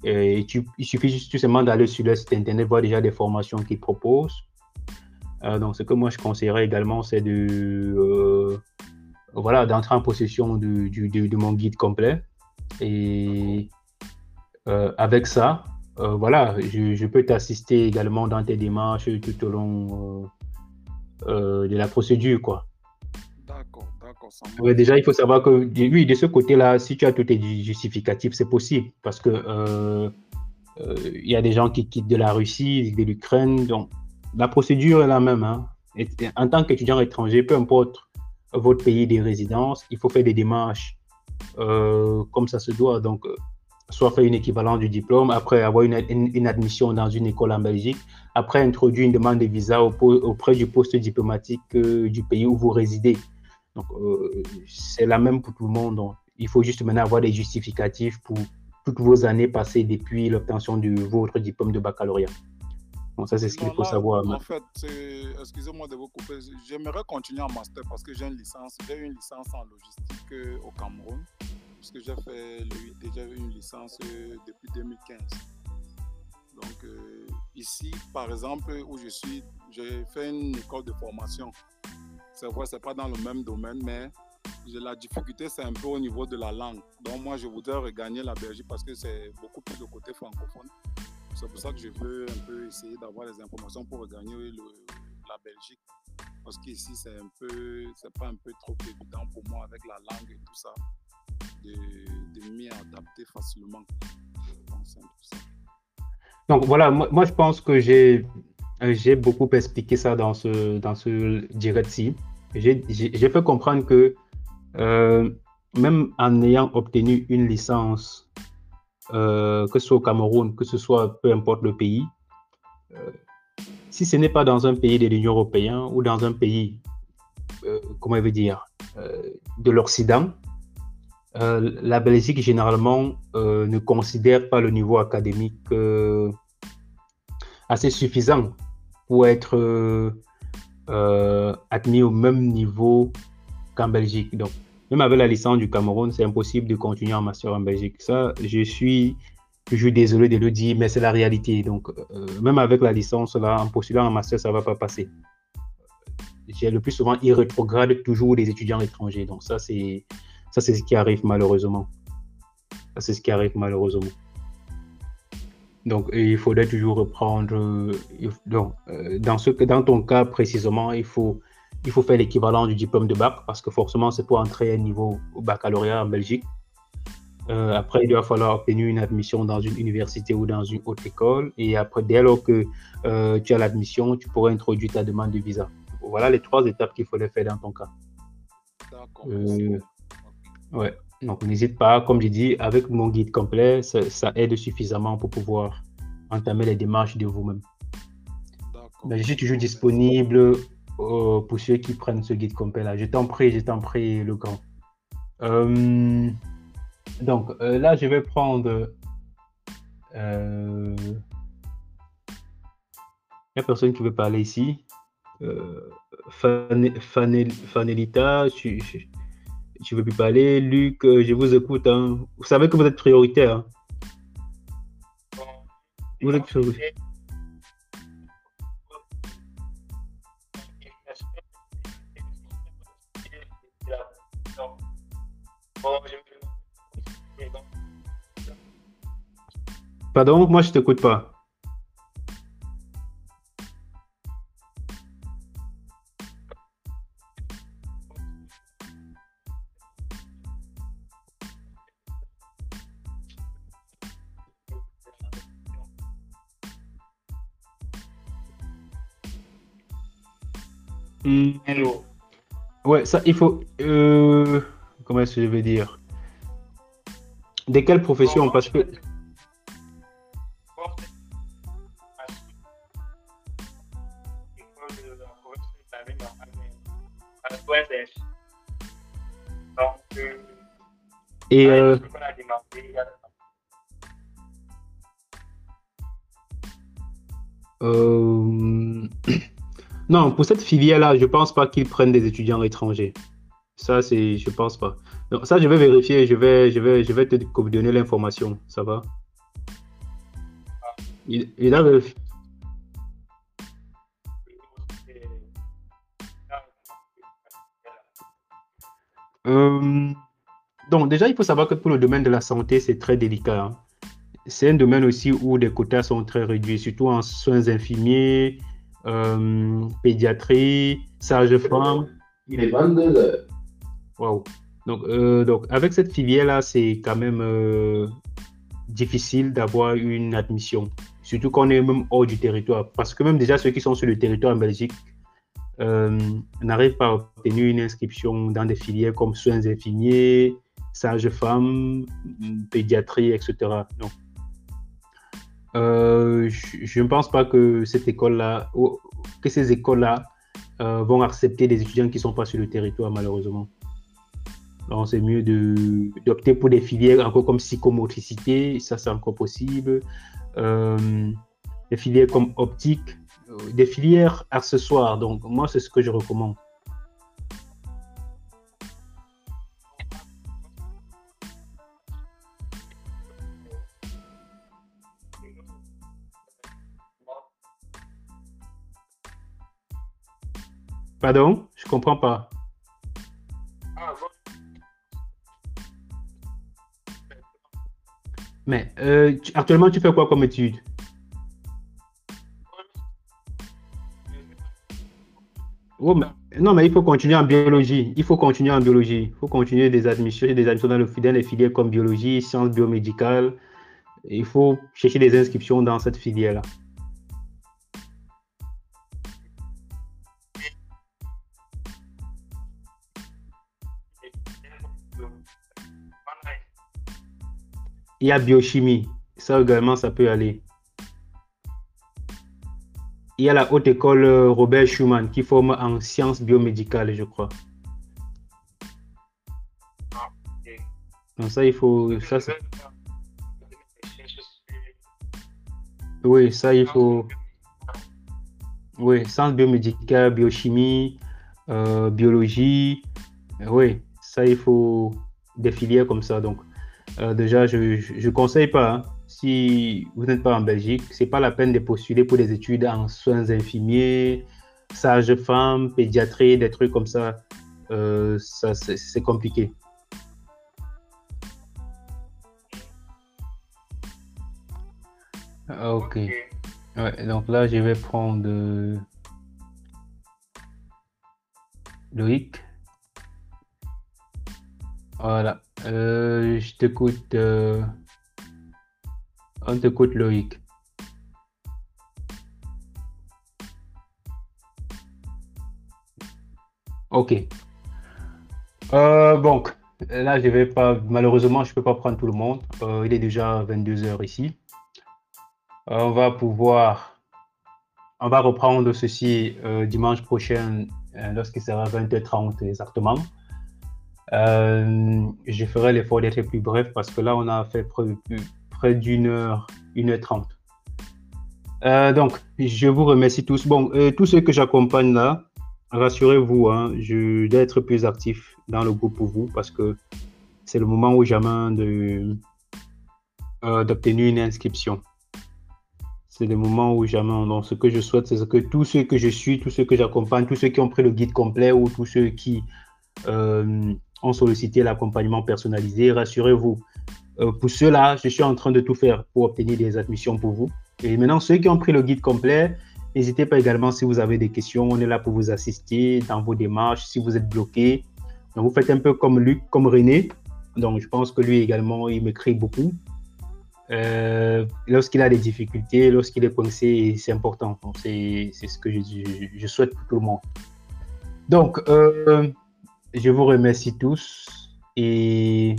euh, il suffit juste tout simplement d'aller sur le site internet, voir déjà des formations qu'ils proposent. Euh, donc, ce que moi je conseillerais également, c'est de. euh, voilà, d'entrer en possession de- de mon guide complet. Et euh, avec ça, euh, voilà, je, je peux t'assister également dans tes démarches tout au long euh, de la procédure, quoi. D'accord, d'accord, ça Ouais, déjà, il faut savoir que, oui, de ce côté-là, si tu as tous tes ju- justificatifs, c'est possible. Parce que il y a des gens qui quittent de la Russie, de l'Ukraine. Donc, la procédure est la même. hein. Et- en tant qu'étudiant étranger, peu importe votre pays de résidence, il faut faire des démarches euh, comme ça se doit. Donc, soit faire une équivalence du diplôme, après avoir une, une- une admission dans une école en Belgique, après introduire une demande de visa auprès du poste diplomatique euh, du pays où vous résidez. Donc, euh, c'est la même pour tout le monde. Donc, il faut juste maintenant avoir des justificatifs pour toutes vos années passées depuis l'obtention de votre diplôme de baccalauréat. Donc, ça, c'est ce qu'il faut là, savoir. En fait, excusez-moi de vous couper. J'aimerais continuer en master parce que j'ai une licence. J'ai eu une licence en logistique euh, au Cameroun. Parce que j'ai fait eu une licence euh, depuis 2015. Donc, euh, ici, par exemple, où je suis, j'ai fait une école de formation. C'est vrai, c'est pas dans le même domaine, mais la difficulté, c'est un peu au niveau de la langue. Donc, moi, je voudrais regagner la Belgique parce que c'est beaucoup plus le côté francophone. C'est pour ça que je veux un peu essayer d'avoir les informations pour regagner la Belgique. Parce qu'ici, c'est un peu, c'est pas un peu trop évident pour moi avec la langue et tout ça, de, de m'y adapter facilement. Donc, voilà, moi, je pense que j'ai euh, j'ai beaucoup expliqué ça dans ce, dans ce direct-ci. J'ai fait comprendre que euh, même en ayant obtenu une licence, euh, que ce soit au Cameroun, que ce soit peu importe le pays, si ce n'est pas dans un pays de l'Union européenne ou dans un pays, comment je veux dire, de l'Occident, euh, la Belgique, généralement, euh, ne considère pas le niveau académique euh, assez suffisant pour être admis au même niveau qu'en Belgique. Donc, même avec la licence du Cameroun, c'est impossible de continuer en master en Belgique. Ça, je suis toujours désolé de le dire, mais c'est la réalité. Donc, même avec la licence, là, en postulant en master, ça ne va pas passer. J'ai le plus souvent, ils rétrogradent toujours des étudiants étrangers. Donc, ça, c'est ça, c'est ce qui arrive malheureusement. Ça, c'est ce qui arrive malheureusement. Donc, il faudrait toujours reprendre. Euh, donc, euh, dans, ce, dans ton cas précisément, il faut, il faut faire l'équivalent du diplôme de bac parce que forcément, c'est pour entrer à un niveau au baccalauréat en Belgique. Euh, après, il va falloir obtenir une admission dans une université ou dans une haute école. Et après, dès lors que tu as l'admission, tu pourras introduire ta demande de visa. Voilà les trois étapes qu'il faudrait faire dans ton cas. D'accord. Ouais. Donc, n'hésite pas, comme j'ai dit, avec mon guide complet, ça, aide suffisamment pour pouvoir entamer les démarches de vous-même. je suis toujours disponible euh, pour ceux qui prennent ce guide complet-là. Je t'en prie, je t'en prie, le grand. Euh, donc, euh, là, je vais prendre. Il n'y a personne qui veut parler ici. Fanelita, je, je, je veux plus parler. Luc, euh, je vous écoute. Hein. Vous savez que vous êtes prioritaire. Hein. Vous êtes prioritaire. Pardon, moi je t'écoute pas. Ouais, ça, il faut. Euh, comment est-ce que je vais dire? De quelle profession? Parce que. Et euh... euh... Non, pour cette filière-là, je pense pas qu'ils prennent des étudiants étrangers. Ça, c'est, je pense pas. Donc, ça, je vais vérifier, je vais, je vais, je vais te donner l'information. Ça va? Il, il a vérifié. Euh, donc, déjà, il faut savoir que pour le domaine de la santé, c'est très délicat. Hein. C'est un domaine aussi où les quotas sont très réduits, surtout en soins infirmiers, euh, pédiatrie, sage-femme. Il est 22 heures. Wow. Donc, euh, donc, avec cette filière-là, c'est quand même euh, difficile d'avoir une admission, surtout quand on est même hors du territoire. Parce que même déjà ceux qui sont sur le territoire en Belgique n'arrivent pas à obtenir une inscription dans des filières comme soins infirmiers, sage-femme, pédiatrie, etc. Donc, euh, je, ne pense pas que cette école-là, que ces écoles-là euh, vont accepter des étudiants qui ne sont pas sur le territoire, malheureusement. Donc, c'est mieux d'opter pour des filières encore comme psychomotricité, ça c'est encore possible. Euh, des filières comme optique, des filières accessoires. Donc, moi, c'est ce que je recommande. Pardon? Je comprends pas. Mais euh, actuellement, tu fais quoi comme étude? Oh, Non, mais il faut continuer en biologie. Il faut continuer en biologie. Il faut continuer des admissions, des admissions dans, le, dans les filières comme biologie, sciences biomédicales. Il faut chercher des inscriptions dans cette filière-là. Il y a biochimie. Ça également, ça peut aller. Il y a la haute école euh, Robert Schumann qui forme en sciences biomédicales, je crois. Donc ça, il faut... Ça, oui, ça, il faut... Oui, sciences biomédicales, biochimie, euh, biologie. Oui, Ça, il faut des filières comme ça. Donc, euh, déjà, je ne conseille pas. Hein. Si vous n'êtes pas en Belgique, c'est pas la peine de postuler pour des études en soins infirmiers, sage-femme, pédiatrie, des trucs comme ça. Euh, ça c'est compliqué. Ah, ok. Ouais, donc là, je vais prendre Loïc. Voilà. Euh, je t'écoute. Euh, on t'écoute, Loïc. Ok. Euh, donc, là, je vais pas. Malheureusement, je peux pas prendre tout le monde. il est déjà 22 heures ici. on va pouvoir. On va reprendre ceci dimanche prochain, lorsqu'il sera 20h30 exactement. Euh, je ferai l'effort d'être plus bref parce que là, on a fait près, d'une heure, une heure trente. Euh, donc, je vous remercie tous. Bon, euh, tous ceux que j'accompagne là, rassurez-vous, hein, je dois être plus actif dans le groupe pour vous parce que c'est le moment où j'amène de, d'obtenir une inscription. C'est le moment où j'amène. Donc, ce que je souhaite, c'est que tous ceux que je suis, tous ceux que j'accompagne, tous ceux qui ont pris le guide complet ou tous ceux qui ont sollicité l'accompagnement personnalisé. Rassurez-vous, euh, pour cela, je suis en train de tout faire pour obtenir des admissions pour vous. Et maintenant, ceux qui ont pris le guide complet, n'hésitez pas également si vous avez des questions. On est là pour vous assister dans vos démarches. Si vous êtes bloqué, donc vous faites un peu comme Luc, comme René. Donc, je pense que lui également, il m'écrit beaucoup. Euh, lorsqu'il a des difficultés, lorsqu'il est coincé, c'est important. C'est ce que je, je, souhaite pour tout le monde. Donc, euh, je vous remercie tous et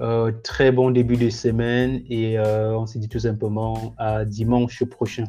euh, très bon début de semaine et euh, on se dit tout simplement à dimanche prochain.